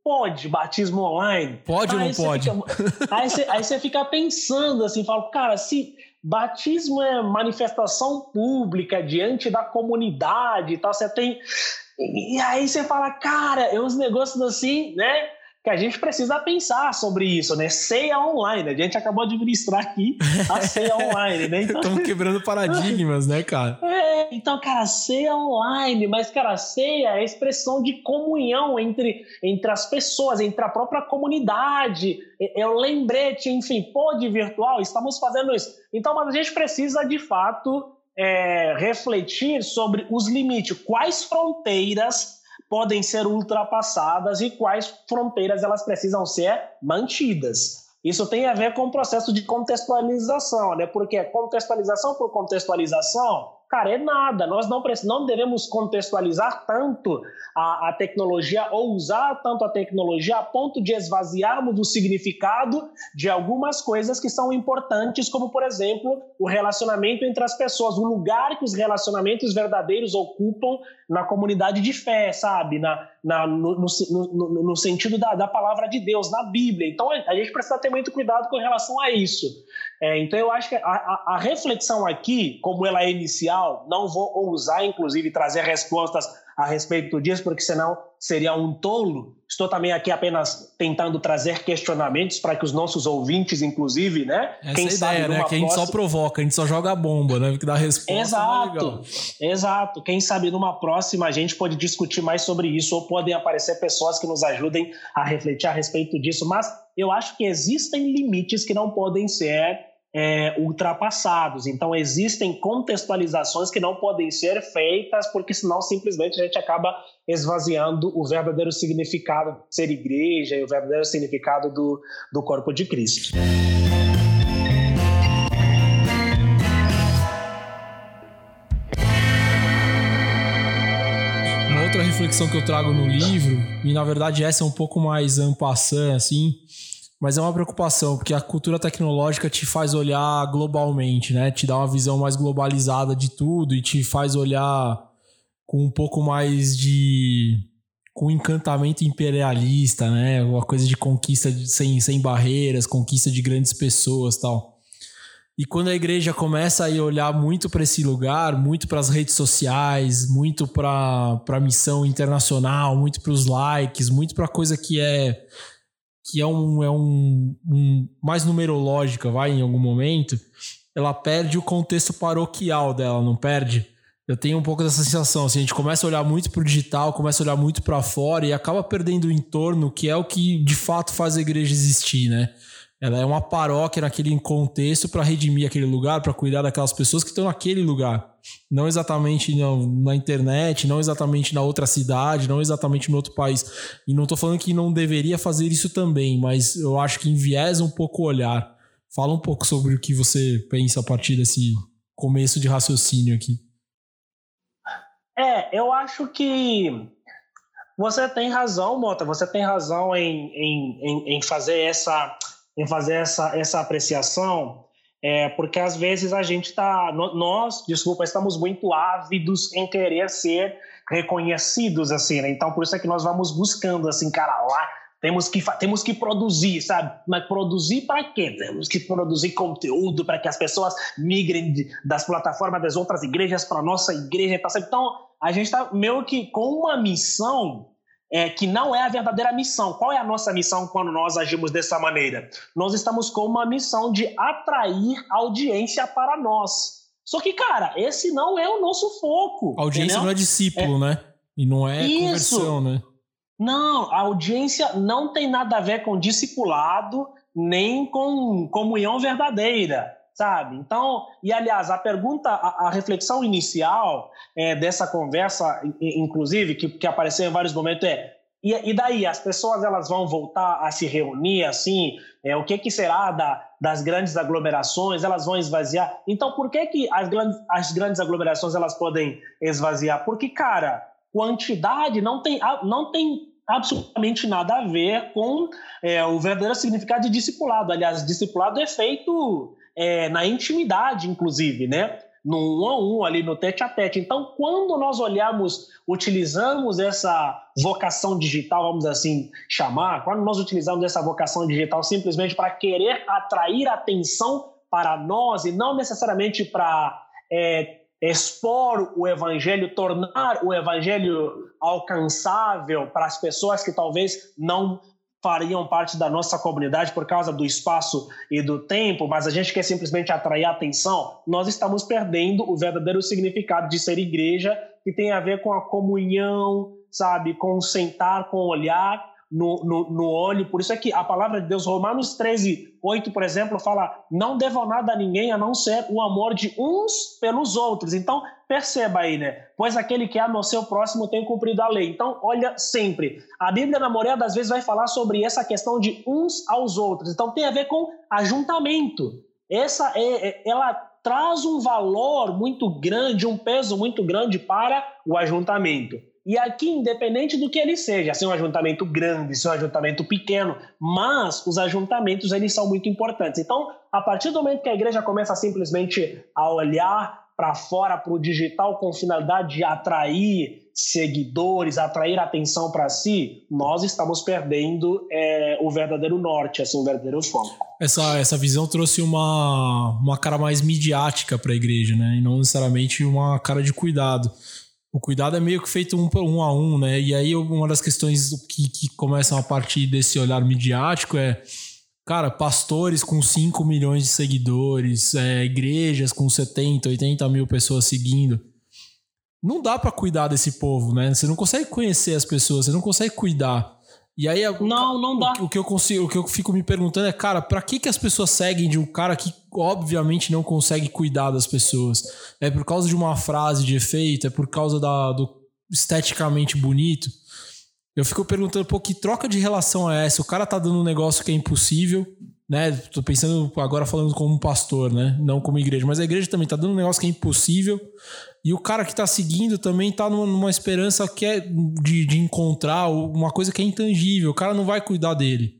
Pode batismo online? Pode ou não pode? Fica, aí, você, aí você fica pensando assim, fala, cara, se batismo é manifestação pública diante da comunidade e tal, você tem. E aí você fala, cara, é uns negócios assim, né? Que a gente precisa pensar sobre isso, né? Ceia online. A gente acabou de administrar aqui a ceia online, né? Então... Estamos quebrando paradigmas, né, cara? É, então, cara, ceia online, mas, cara, ceia é a expressão de comunhão entre, entre as pessoas, entre a própria comunidade. É, é o lembrete, enfim, pode virtual, estamos fazendo isso. Então, mas a gente precisa, de fato, é, refletir sobre os limites, quais fronteiras podem ser ultrapassadas e quais fronteiras elas precisam ser mantidas. Isso tem a ver com o processo de contextualização, né? Porque contextualização por contextualização Cara, é nada. Nós não, não devemos contextualizar tanto a, a, tecnologia ou usar tanto a tecnologia a ponto de esvaziarmos o significado de algumas coisas que são importantes, como, por exemplo, o relacionamento entre as pessoas, o lugar que os relacionamentos verdadeiros ocupam na comunidade de fé, sabe? Na, na, no, no, no, no sentido da, da palavra de Deus, na Bíblia. Então, a gente precisa ter muito cuidado com relação a isso. É, então, eu acho que a, a, a, reflexão aqui, como ela é inicial, não vou ousar, inclusive, trazer respostas a respeito disso, porque senão seria um tolo. Estou também aqui apenas tentando trazer questionamentos para que os nossos ouvintes, inclusive, né? Essa quem é a sabe ideia, né? Que a gente só provoca, a gente só joga bomba, né? Que dá resposta. É exato, exato. Quem sabe numa próxima a gente pode discutir mais sobre isso, ou podem aparecer pessoas que nos ajudem a refletir a respeito disso. Mas eu acho que existem limites que não podem ser é, ultrapassados. Então, existem contextualizações que não podem ser feitas, porque senão simplesmente a gente acaba esvaziando o verdadeiro significado de ser igreja e o verdadeiro significado do, do corpo de Cristo. Uma outra reflexão que eu trago no livro, e na verdade essa é um pouco mais ampassã, assim, mas é uma preocupação, porque a cultura tecnológica te faz olhar globalmente, né? Te dá uma visão mais globalizada de tudo e te faz olhar com um pouco mais de. com encantamento imperialista, né? Uma coisa de conquista de, sem, sem barreiras, conquista de grandes pessoas tal. E quando a igreja começa a olhar muito para esse lugar, muito para as redes sociais, muito para a missão internacional, muito para os likes, muito para coisa que é que é um, é um, um mais numerológica, vai, em algum momento, ela perde o contexto paroquial dela, não perde? Eu tenho um pouco dessa sensação, assim, a gente começa a olhar muito pro digital, começa a olhar muito para fora e acaba perdendo o entorno, que é o que de fato faz a igreja existir, né? Ela é uma paróquia naquele contexto para redimir aquele lugar, para cuidar daquelas pessoas que estão naquele lugar. Não exatamente na internet, não exatamente na outra cidade, não exatamente no outro país. E não estou falando que não deveria fazer isso também, mas eu acho que enviesa um pouco o olhar. Fala um pouco sobre o que você pensa a partir desse começo de raciocínio aqui. É, eu acho que você tem razão, Mota, você tem razão em, em, em, em fazer, essa, em fazer essa, essa apreciação, é, porque às vezes a gente está, nós, desculpa, estamos muito ávidos em querer ser reconhecidos, assim, né? Então, por isso é que nós vamos buscando, assim, cara, lá temos que, temos que produzir, sabe? Mas produzir para quê? Temos que produzir conteúdo para que as pessoas migrem de, das plataformas das outras igrejas para nossa igreja. Tá então, a gente está meio que com uma missão é, que não é a verdadeira missão. Qual é a nossa missão quando nós agimos dessa maneira? Nós estamos com uma missão de atrair audiência para nós. Só que, cara, esse não é o nosso foco. A audiência entendeu? não é discípulo, é... né? E não é Isso. conversão, né? Não, a audiência não tem nada a ver com discipulado, nem com comunhão verdadeira, sabe? Então, e aliás, a pergunta, a, a reflexão inicial é, dessa conversa, inclusive, que, que apareceu em vários momentos, é e, e, daí, as pessoas elas vão voltar a se reunir assim? É, o que, que será da, das grandes aglomerações? Elas vão esvaziar? Então, por que, que as, grandes, as grandes aglomerações elas podem esvaziar? Porque, cara, quantidade não tem, não tem absolutamente nada a ver com é, o verdadeiro significado de discipulado. Aliás, discipulado é feito é, na intimidade, inclusive, né? No um a um, ali no tete a tete. Então, quando nós olhamos, utilizamos essa vocação digital, vamos assim chamar, quando nós utilizamos essa vocação digital simplesmente para querer atrair atenção para nós e não necessariamente para é, expor o evangelho, tornar o evangelho alcançável para as pessoas que talvez não fariam parte da nossa comunidade por causa do espaço e do tempo, mas a gente quer simplesmente atrair atenção, nós estamos perdendo o verdadeiro significado de ser igreja, que tem a ver com a comunhão, sabe, com sentar, com olhar, no, no, no olho. Por isso é que a palavra de Deus, Romanos 13, 8, por exemplo, fala: não devam nada a ninguém a não ser o amor de uns pelos outros. Então, perceba aí, né? Pois aquele que ama o seu próximo tem cumprido a lei. Então, olha sempre. A Bíblia, na maioria das vezes, vai falar sobre essa questão de uns aos outros. Então, tem a ver com ajuntamento. Essa é, é ela traz um valor muito grande, um peso muito grande para o ajuntamento. E aqui, independente do que ele seja, se é um ajuntamento grande, se é um ajuntamento pequeno, mas os ajuntamentos eles são muito importantes. Então, a partir do momento que a igreja começa simplesmente a olhar para fora, para o digital, com finalidade de atrair seguidores, atrair atenção para si, nós estamos perdendo é, o verdadeiro norte, assim, o verdadeiro foco. Essa, essa visão trouxe uma, uma cara mais midiática para a igreja, né? E não necessariamente uma cara de cuidado o cuidado é meio que feito um, um a um, né? E aí uma das questões que, que começam a partir desse olhar midiático é, cara, pastores com 5 milhões de seguidores, é, igrejas com 70, 80 mil pessoas seguindo. Não dá para cuidar desse povo, né? Você não consegue conhecer as pessoas, você não consegue cuidar. E aí, não, não dá. O, o, que eu consigo, o que eu fico me perguntando é, cara, para que que as pessoas seguem de um cara que obviamente não consegue cuidar das pessoas? É por causa de uma frase de efeito? É por causa da, do esteticamente bonito? Eu fico perguntando, pô, que troca de relação é essa? O cara tá dando um negócio que é impossível, né? Tô pensando agora falando como pastor, né? Não como igreja, mas a igreja também tá dando um negócio que é impossível e o cara que está seguindo também está numa, numa, esperança que é de, de encontrar uma coisa que é intangível. O cara não vai cuidar dele.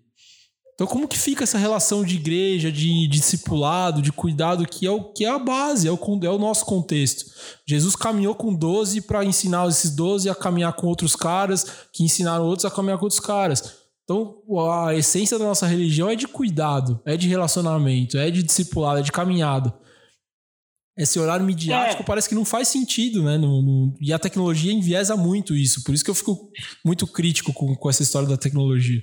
Então, como que fica essa relação de igreja, de, discipulado, de cuidado, que é, o, que é a base, é o, é o nosso contexto? Jesus caminhou com 12 para ensinar esses 12 a caminhar com outros caras, que ensinaram outros a caminhar com outros caras. Então, a essência da nossa religião é de cuidado, é de relacionamento, é de discipulado, é de caminhada esse horário midiático é. parece que não faz sentido, né? No, no, e a tecnologia enviesa muito isso. Por isso que eu fico muito crítico com, com essa história da tecnologia.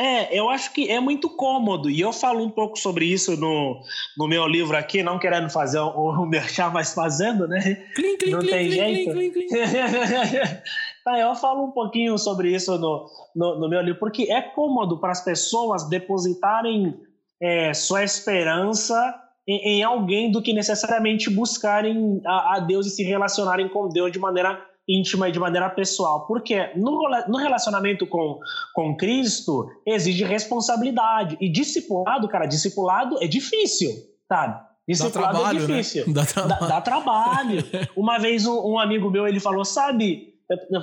É, eu acho que é muito cômodo, e eu falo um pouco sobre isso no, no meu livro aqui, não querendo fazer o, o merchan, mas fazendo, né? Clim, clim, não clim, tem jeito. tá, eu falo um pouquinho sobre isso no, no, no meu livro, porque é cômodo para as pessoas depositarem é, sua esperança em, em alguém do que necessariamente buscarem a, a Deus e se relacionarem com Deus de maneira íntima e de maneira pessoal. Porque no, no relacionamento com, com Cristo exige responsabilidade. E discipulado, cara, discipulado é difícil, sabe? Discipulado dá trabalho, é difícil. Né? Dá trabalho. Dá, dá trabalho. Uma vez um, um, amigo meu, ele falou, sabe,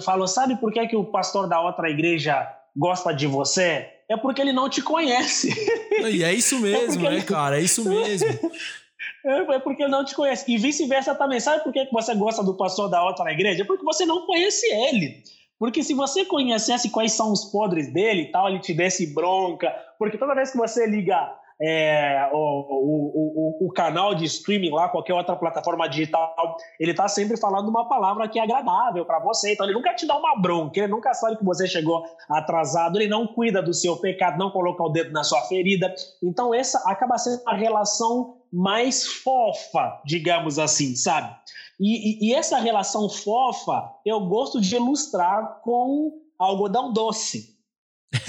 falou, sabe por que, que o pastor da outra igreja gosta de você? É porque ele não te conhece. E é isso mesmo, é né, ele... cara? É isso mesmo. É, é porque não te conhece. E vice-versa também. Sabe por que você gosta do pastor da outra igreja? É porque você não conhece ele. Porque se você conhecesse quais são os podres dele e tal, ele te desse bronca. Porque toda vez que você liga é, o, o, o, o, canal de streaming lá, qualquer outra plataforma digital, ele está sempre falando uma palavra que é agradável para você. Então ele nunca te dá uma bronca, ele nunca sabe que você chegou atrasado, ele não cuida do seu pecado, não coloca o dedo na sua ferida. Então essa acaba sendo a relação mais fofa, digamos assim, sabe? E, e, e essa relação fofa eu gosto de ilustrar com algodão doce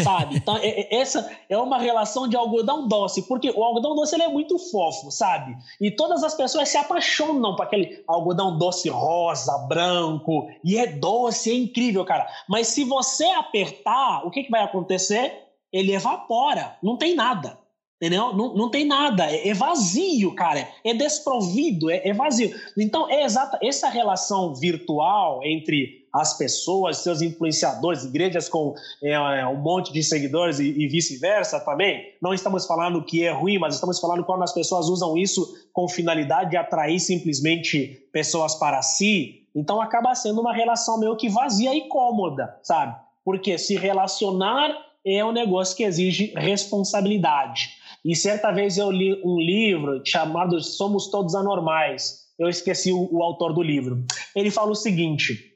sabe? Então, é, é, essa é uma relação de algodão doce, porque o algodão doce ele é muito fofo, sabe? E todas as pessoas se apaixonam por aquele algodão doce rosa, branco, e é doce, é incrível, cara. Mas se você apertar, o que, que vai acontecer? Ele evapora, não tem nada. Entendeu? Não, não tem nada, é, é vazio, cara, é desprovido, é, é vazio. Então, é exata essa relação virtual entre as pessoas, seus influenciadores, igrejas com é, é, um monte de seguidores e, e vice-versa também. Não estamos falando que é ruim, mas estamos falando quando as pessoas usam isso com finalidade de atrair simplesmente pessoas para si. Então, acaba sendo uma relação meio que vazia e cômoda, sabe? Porque se relacionar é um negócio que exige responsabilidade. E certa vez eu li um livro chamado Somos Todos Anormais. Eu esqueci o, o autor do livro. Ele fala o seguinte: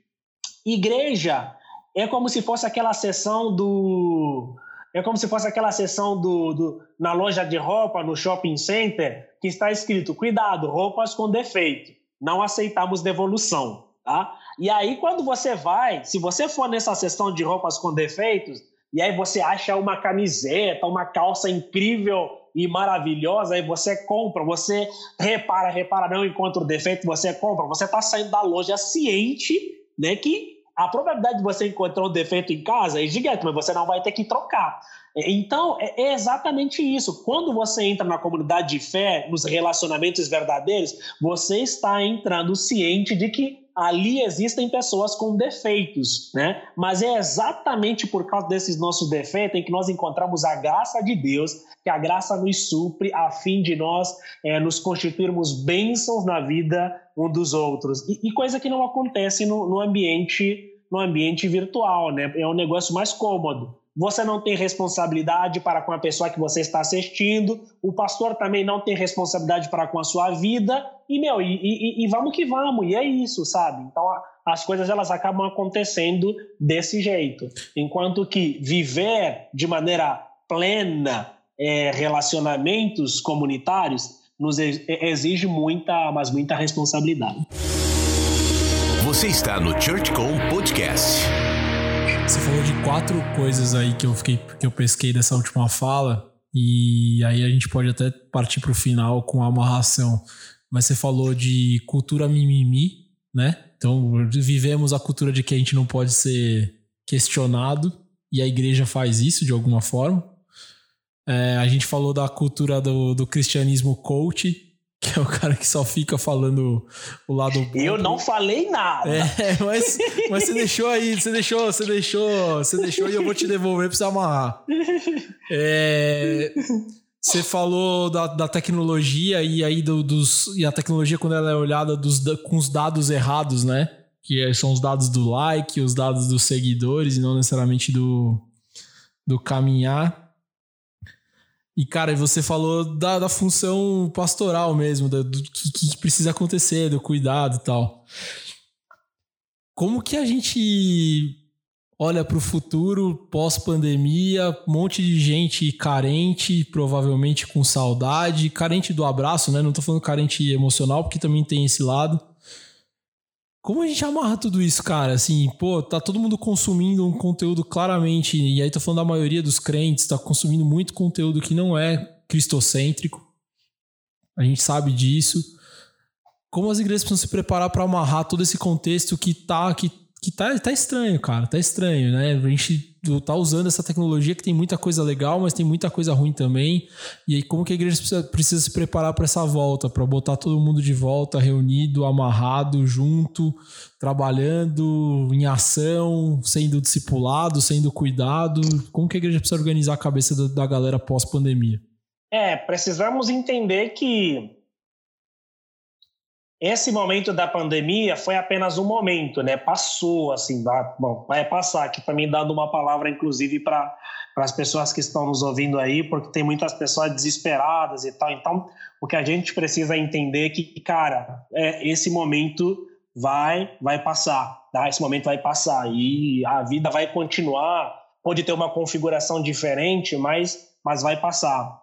igreja é como se fosse aquela sessão do. É como se fosse aquela sessão do, do, na loja de roupa, no shopping center, que está escrito: cuidado, roupas com defeito. Não aceitamos devolução. Tá? E aí, quando você vai, se você for nessa sessão de roupas com defeitos, e aí você acha uma camiseta, uma calça incrível e maravilhosa, aí você compra, você repara, repara, não encontra o defeito, você compra, você está saindo da loja ciente, né, que a probabilidade de você encontrar um defeito em casa é gigante, mas você não vai ter que trocar. Então, é exatamente isso. Quando você entra na comunidade de fé, nos relacionamentos verdadeiros, você está entrando ciente de que ali existem pessoas com defeitos, né? Mas é exatamente por causa desses nossos defeitos em que nós encontramos a graça de Deus, que a graça nos supre a fim de nós é, nos constituirmos bênçãos na vida um dos outros. E, e coisa que não acontece no, no ambiente no ambiente virtual, né? É um negócio mais cômodo você não tem responsabilidade para com a pessoa que você está assistindo, o pastor também não tem responsabilidade para com a sua vida, e, meu, e, e, e vamos que vamos, e é isso, sabe? Então, as coisas elas acabam acontecendo desse jeito. Enquanto que viver de maneira plena é, relacionamentos comunitários nos exige muita, mas muita responsabilidade. Você está no ChurchCom Podcast. Você falou de quatro coisas aí que eu fiquei que eu pesquei dessa última fala e aí a gente pode até partir para o final com a amarração. Mas você falou de cultura mimimi, né? Então vivemos a cultura de que a gente não pode ser questionado e a igreja faz isso de alguma forma. É, a gente falou da cultura do, do cristianismo coach, que é o cara que só fica falando o lado bom. Eu não falei nada. É, mas, mas você deixou aí, você deixou, você deixou, você deixou e eu vou te devolver pra você amarrar. É, você falou da, da tecnologia e aí do, dos. E a tecnologia, quando ela é olhada dos, com os dados errados, né? Que são os dados do like, os dados dos seguidores, e não necessariamente do, do caminhar. E, cara, você falou da, da função pastoral mesmo, do, do que, que, precisa acontecer, do cuidado e tal. Como que a gente olha para o futuro pós-pandemia, um monte de gente carente, provavelmente com saudade, carente do abraço, né? Não tô falando carente emocional, porque também tem esse lado. Como a gente amarra tudo isso, cara? Assim, pô, tá todo mundo consumindo um conteúdo claramente, e aí tô falando da maioria dos crentes, tá consumindo muito conteúdo que não é cristocêntrico. A gente sabe disso. Como as igrejas precisam se preparar para amarrar todo esse contexto que tá, que, que tá, tá estranho, cara. Tá estranho, né? A gente tá usando essa tecnologia que tem muita coisa legal, mas tem muita coisa ruim também. E aí, como que a igreja precisa, precisa se preparar para essa volta, para botar todo mundo de volta, reunido, amarrado, junto, trabalhando em ação, sendo discipulado, sendo cuidado? Como que a igreja precisa organizar a cabeça da, da galera pós-pandemia? É, precisamos entender que esse momento da pandemia foi apenas um momento, né? Passou, assim, bom, vai passar aqui também dando uma palavra, inclusive, para as pessoas que estão nos ouvindo aí, porque tem muitas pessoas desesperadas e tal. Então, o que a gente precisa entender é que, cara, é, esse momento vai, vai passar, tá? Esse momento vai passar e a vida vai continuar. Pode ter uma configuração diferente, mas, mas vai passar.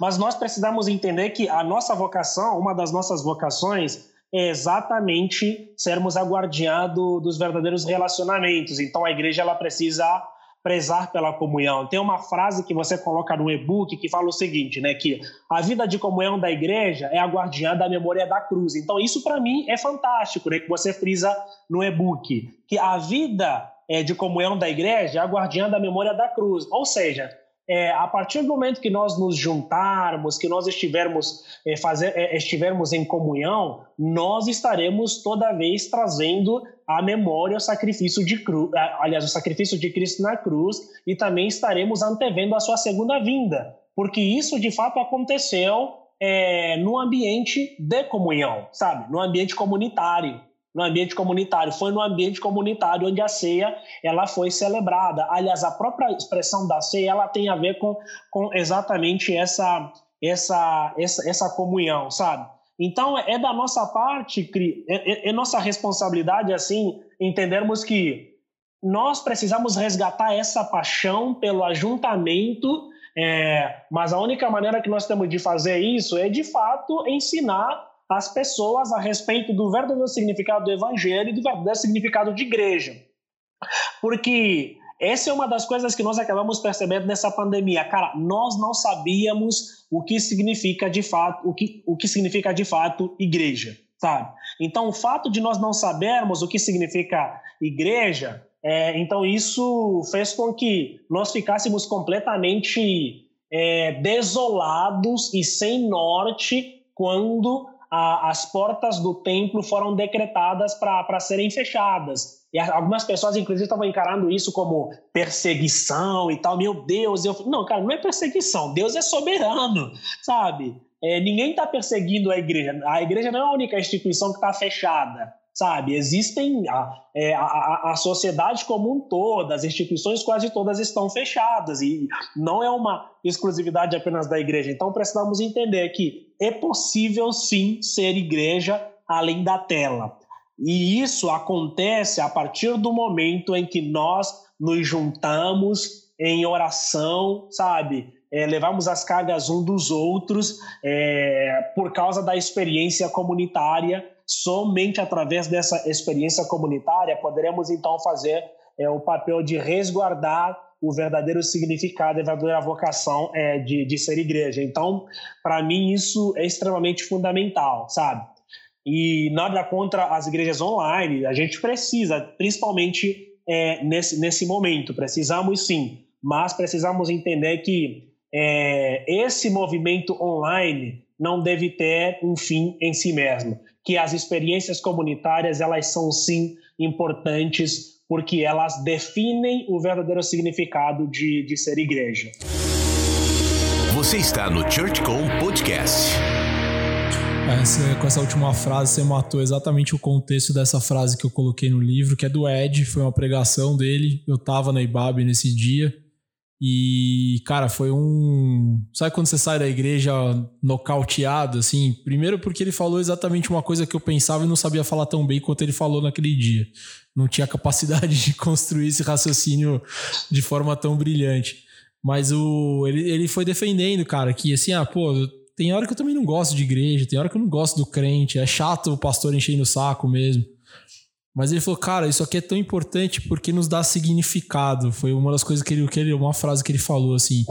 Mas nós precisamos entender que a nossa vocação, uma das nossas vocações, é exatamente sermos a guardiã do, dos verdadeiros relacionamentos. Então a igreja ela precisa prezar pela comunhão. Tem uma frase que você coloca no e-book que fala o seguinte, né, que a vida de comunhão da igreja é a guardiã da memória da cruz. Então isso para mim é fantástico, né, que você frisa no e-book, que a vida é, de comunhão da igreja é a guardiã da memória da cruz. Ou seja, é, a partir do momento que nós nos juntarmos, que nós estivermos, é, fazer, é, estivermos em comunhão, nós estaremos toda vez trazendo à memória o sacrifício de aliás, o sacrifício de Cristo na cruz, e também estaremos antevendo a sua segunda vinda, porque isso de fato aconteceu é, no ambiente de comunhão, sabe? No ambiente comunitário no ambiente comunitário. Foi no ambiente comunitário onde a ceia ela foi celebrada. Aliás, a própria expressão da ceia ela tem a ver com, com exatamente essa, essa, essa, essa comunhão, sabe? Então, é da nossa parte, é, é, é nossa responsabilidade, assim, entendermos que nós precisamos resgatar essa paixão pelo ajuntamento, é, mas a única maneira que nós temos de fazer isso é, de fato, ensinar as pessoas a respeito do verdadeiro significado do evangelho e do verdadeiro significado de igreja. Porque essa é uma das coisas que nós acabamos percebendo nessa pandemia. Cara, nós não sabíamos o que significa de fato, o que, o que significa de fato igreja, sabe? Então, o fato de nós não sabermos o que significa igreja, é, então isso fez com que nós ficássemos completamente é, desolados e sem norte quando a, as portas do templo foram decretadas para serem fechadas. E algumas pessoas, inclusive, estavam encarando isso como perseguição e tal. Meu Deus, eu não, cara, não é perseguição. Deus é soberano, sabe? É, ninguém está perseguindo a igreja. A igreja não é a única instituição que está fechada sabe? Existem a, é, a, a, sociedade como um todo, as instituições quase todas estão fechadas e não é uma exclusividade apenas da igreja. Então precisamos entender que é possível sim ser igreja além da tela. E isso acontece a partir do momento em que nós nos juntamos em oração, sabe? É, levamos as cargas um dos outros é, por causa da experiência comunitária Somente através dessa experiência comunitária poderemos então fazer é, o papel de resguardar o verdadeiro significado a verdadeira vocação é, de, de ser igreja. Então, para mim, isso é extremamente fundamental, sabe? E nada contra as igrejas online, a gente precisa, principalmente é, nesse, nesse momento, precisamos sim, mas precisamos entender que é, esse movimento online não deve ter um fim em si mesmo que as experiências comunitárias elas são sim importantes porque elas definem o verdadeiro significado de, de ser igreja. Você está no ChurchCom Podcast. Essa, com essa última frase, você matou exatamente o contexto dessa frase que eu coloquei no livro, que é do Ed, foi uma pregação dele. Eu estava na IBAB nesse dia e, cara, foi um. Sabe quando você sai da igreja nocauteado, assim? Primeiro, porque ele falou exatamente uma coisa que eu pensava e não sabia falar tão bem quanto ele falou naquele dia. Não tinha capacidade de construir esse raciocínio de forma tão brilhante. Mas o, ele, ele foi defendendo, cara, que assim, ah, pô, tem hora que eu também não gosto de igreja, tem hora que eu não gosto do crente, é chato o pastor enchendo o saco mesmo. Mas ele falou, cara, isso aqui é tão importante porque nos dá significado. Foi uma das coisas que ele, que ele uma frase que ele falou assim.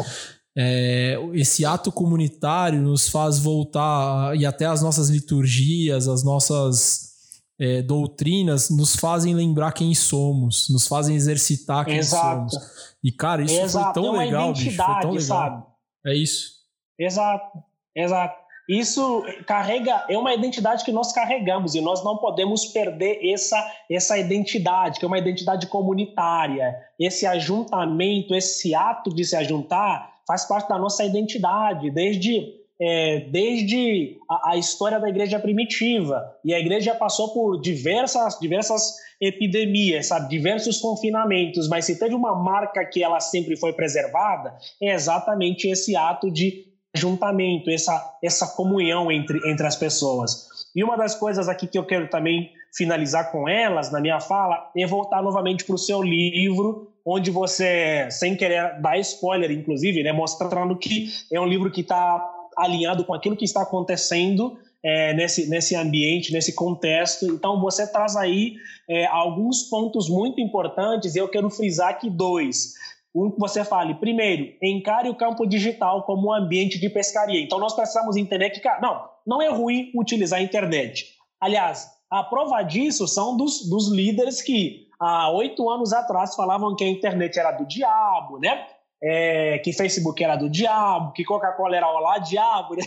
É, esse ato comunitário nos faz voltar e até as nossas liturgias, as nossas é, doutrinas nos fazem lembrar quem somos, nos fazem exercitar quem Exato. somos. E, cara, isso Exato. foi tão é legal, bicho. Foi tão legal. Sabe? É isso. Exato, exato. Isso carrega, é uma identidade que nós carregamos e nós não podemos perder essa, essa identidade, que é uma identidade comunitária. Esse ajuntamento, esse ato de se ajuntar, faz parte da nossa identidade, desde é, desde a, a, história da igreja primitiva. E a igreja passou por diversas, diversas epidemias, sabe? diversos confinamentos, mas se teve uma marca que ela sempre foi preservada, é exatamente esse ato de juntamento, essa, essa comunhão entre, entre as pessoas. E uma das coisas aqui que eu quero também finalizar com elas, na minha fala, é voltar novamente para o seu livro, onde você, sem querer dar spoiler, inclusive, né, mostrando que é um livro que está alinhado com aquilo que está acontecendo é, nesse, nesse ambiente, nesse contexto. Então, você traz aí é, alguns pontos muito importantes, e eu quero frisar aqui dois. Um que você fale, primeiro, encare o campo digital como um ambiente de pescaria. Então, nós precisamos entender que, não, não é ruim utilizar a internet. Aliás, a prova disso são dos, dos líderes que há oito anos atrás falavam que a internet era do diabo, né? É, que Facebook era do diabo, que Coca-Cola era lá diabo. Né?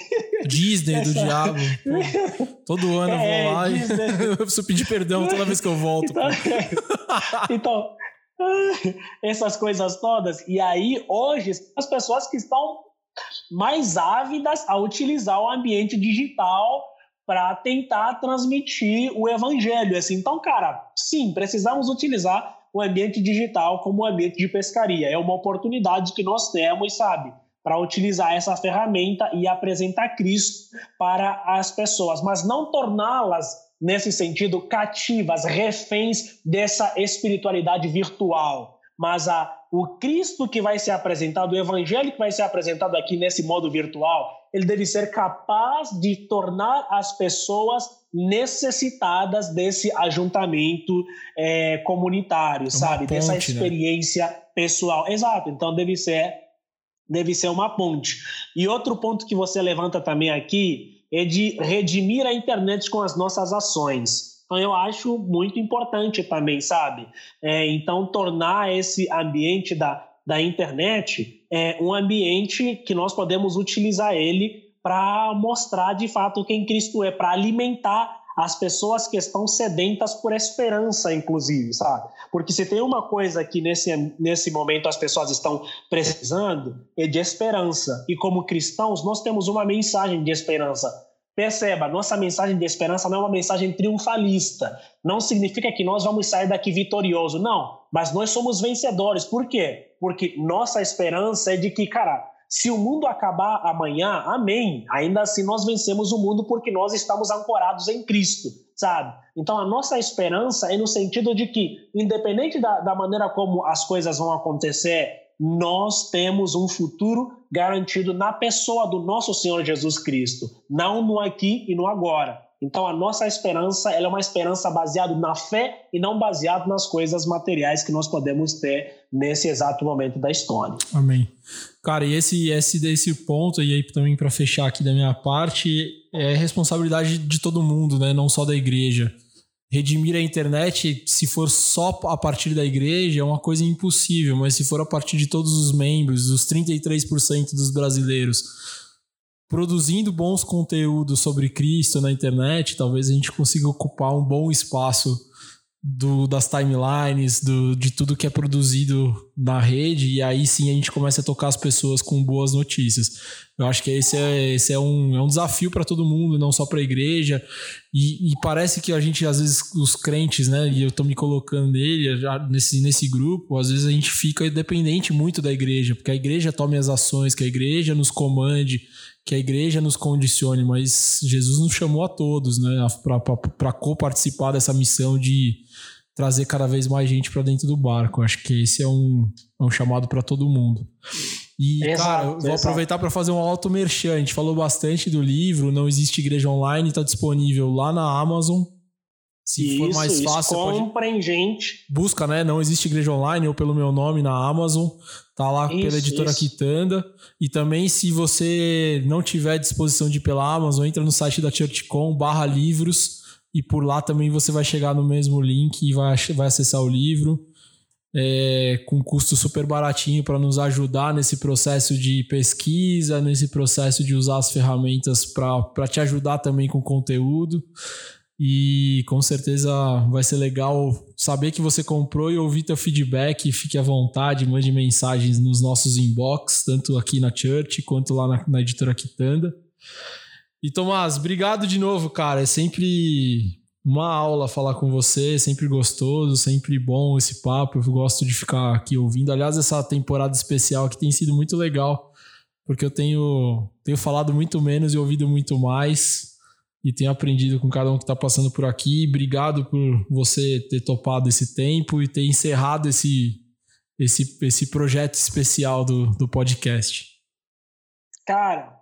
Disney do diabo. Pô, todo ano é, eu vou lá Disney. e eu preciso pedir perdão toda vez que eu volto. Então, então, essas coisas todas. E aí, hoje, as pessoas que estão mais ávidas a utilizar o ambiente digital para tentar transmitir o evangelho. Assim, então, cara, sim, precisamos utilizar o ambiente digital como ambiente de pescaria. É uma oportunidade que nós temos, sabe, para utilizar essa ferramenta e apresentar Cristo para as pessoas, mas não torná-las nesse sentido cativas, reféns dessa espiritualidade virtual, mas a o Cristo que vai ser apresentado, o evangelho que vai ser apresentado aqui nesse modo virtual, ele deve ser capaz de tornar as pessoas necessitadas desse ajuntamento é, comunitário, Uma sabe? Ponte, Dessa né? experiência né? pessoal. Exato. Então deve ser deve ser uma ponte. E outro ponto que você levanta também aqui é de redimir a internet com as nossas ações. Então eu acho muito importante também, sabe? É, então tornar esse ambiente da, da internet é, um ambiente que nós podemos utilizar ele para mostrar de fato quem Cristo é, para alimentar as pessoas que estão sedentas por esperança, inclusive, sabe? Porque se tem uma coisa que nesse, nesse momento as pessoas estão precisando, é de esperança. E como cristãos, nós temos uma mensagem de esperança Perceba, nossa mensagem de esperança não é uma mensagem triunfalista. Não significa que nós vamos sair daqui vitorioso, não. Mas nós somos vencedores. Por quê? Porque nossa esperança é de que, cara, se o mundo acabar amanhã, amém. Ainda assim nós vencemos o mundo porque nós estamos ancorados em Cristo, sabe? Então a nossa esperança é no sentido de que, independente da, da maneira como as coisas vão acontecer, nós temos um futuro garantido na pessoa do nosso Senhor Jesus Cristo, não no aqui e no agora. Então a nossa esperança é uma esperança baseada na fé e não baseada nas coisas materiais que nós podemos ter nesse exato momento da história. Amém. Cara, e esse esse ponto e aí também para fechar aqui da minha parte é responsabilidade de todo mundo, né, não só da igreja redimir a internet, se for só a partir da igreja, é uma coisa impossível, mas se for a partir de todos os membros, dos 33% dos brasileiros, produzindo bons conteúdos sobre Cristo na internet, talvez a gente consiga ocupar um bom espaço do, das timelines, do, de tudo que é produzido na rede, e aí sim a gente começa a tocar as pessoas com boas notícias. Eu acho que esse é, esse é, um, é um desafio para todo mundo, não só para a igreja. E, e, parece que a gente, às vezes, os crentes, né, e eu estou me colocando nele, nesse, nesse grupo, às vezes a gente fica dependente muito da igreja, porque a igreja tome as ações, que a igreja nos comande, que a igreja nos condicione, mas Jesus nos chamou a todos, né, para co-participar dessa missão de trazer cada vez mais gente para dentro do barco. Acho que esse é um, é um chamado para todo mundo. E, exato, cara, vou exato. aproveitar para fazer um auto merchan. A gente falou bastante do livro, Não Existe Igreja Online, está disponível lá na Amazon. Se isso, for mais fácil, comprem, gente. Busca, né? Não existe igreja online ou pelo meu nome na Amazon. Tá lá isso, pela editora isso. Quitanda. E também, se você não tiver disposição de ir pela Amazon, entra no site da ChurchCom barra livros. E por lá também você vai chegar no mesmo link e vai, vai acessar o livro. É, com custo super baratinho para nos ajudar nesse processo de pesquisa, nesse processo de usar as ferramentas para te ajudar também com conteúdo. E com certeza vai ser legal saber que você comprou e ouvir teu feedback. Fique à vontade, mande mensagens nos nossos inbox, tanto aqui na Church quanto lá na, na editora Quitanda. E Tomás, obrigado de novo, cara. É sempre uma aula falar com você, sempre gostoso, sempre bom esse papo. Eu gosto de ficar aqui ouvindo. Aliás, essa temporada especial aqui tem sido muito legal, porque eu tenho, tenho falado muito menos e ouvido muito mais e tenho aprendido com cada um que está passando por aqui. Obrigado por você ter topado esse tempo e ter encerrado esse, esse, esse projeto especial do, do podcast. Cara,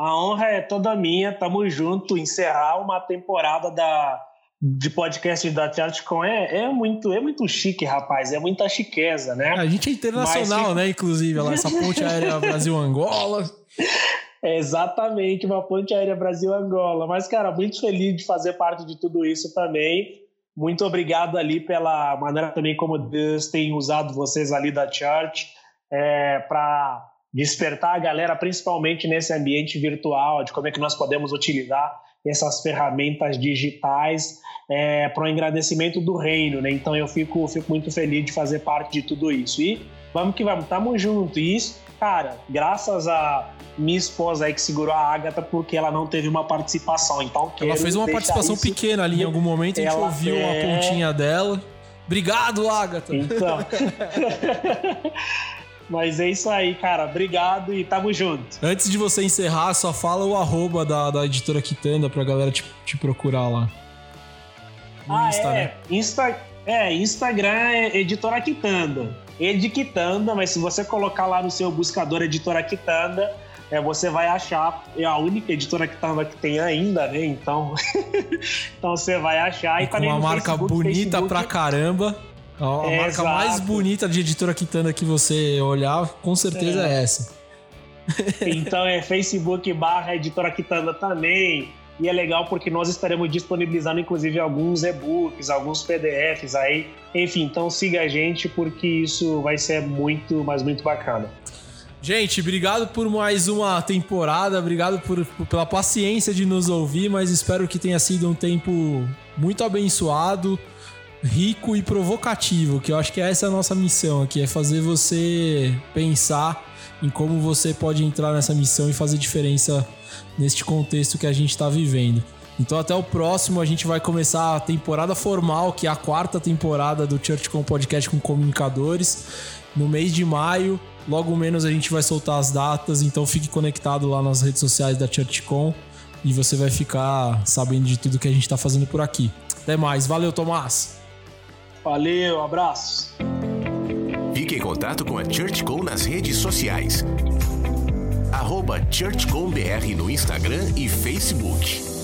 a honra é toda minha. Tamo junto. Encerrar uma temporada da, de podcast da ChartCon é, é, muito, é muito chique, rapaz. É muita chiqueza, né? A gente é internacional, Mas, né? Inclusive, lá, essa ponte aérea Brasil-Angola. É exatamente uma ponte aérea Brasil-Angola. Mas, cara, muito feliz de fazer parte de tudo isso também. Muito obrigado ali pela maneira também como Deus tem usado vocês ali da Church é, para despertar a galera, principalmente nesse ambiente virtual, de como é que nós podemos utilizar essas ferramentas digitais é, para o engrandecimento do reino. Né? Então eu fico, fico muito feliz de fazer parte de tudo isso. E vamos que vamos, tamo junto. E isso, cara, graças a minha esposa aí que segurou a Agatha porque ela não teve uma participação. Então, ela fez uma participação isso... pequena ali em algum momento, a gente ela ouviu é... uma pontinha dela. Obrigado, Agatha. Então. Mas é isso aí, cara. Obrigado e tamo junto. Antes de você encerrar, só fala o arroba da, da editora Quitanda pra galera te, te procurar lá. No ah, Insta, é. Né? Insta, é, Instagram é editora Quitanda. Edquitanda, mas se você colocar lá no seu buscador editora Quitanda, é, você vai achar, é a única editora tá, que tem ainda, né? Então, então você vai achar. E, e com uma marca Facebook, bonita Facebook. pra caramba. A, a marca mais bonita de editora Quitanda que você olhar, com certeza é, é essa. então é Facebook barra editora Quitanda também. E é legal porque nós estaremos disponibilizando, inclusive, alguns e-books, alguns PDFs aí. Enfim, então siga a gente porque isso vai ser muito, mas muito bacana. Gente, obrigado por mais uma temporada, obrigado por, por, pela paciência de nos ouvir, mas espero que tenha sido um tempo muito abençoado, rico e provocativo, que eu acho que essa é a nossa missão aqui, é fazer você pensar em como você pode entrar nessa missão e fazer diferença neste contexto que a gente está vivendo. Então até o próximo a gente vai começar a temporada formal, que é a quarta temporada do ChurchCom Podcast com comunicadores, no mês de maio. Logo menos a gente vai soltar as datas, então fique conectado lá nas redes sociais da ChurchCon e você vai ficar sabendo de tudo que a gente está fazendo por aqui. Até mais, valeu Tomás. Valeu, abraço. Fique em contato com a ChurchCon nas redes sociais ChurchComBR no Instagram e Facebook.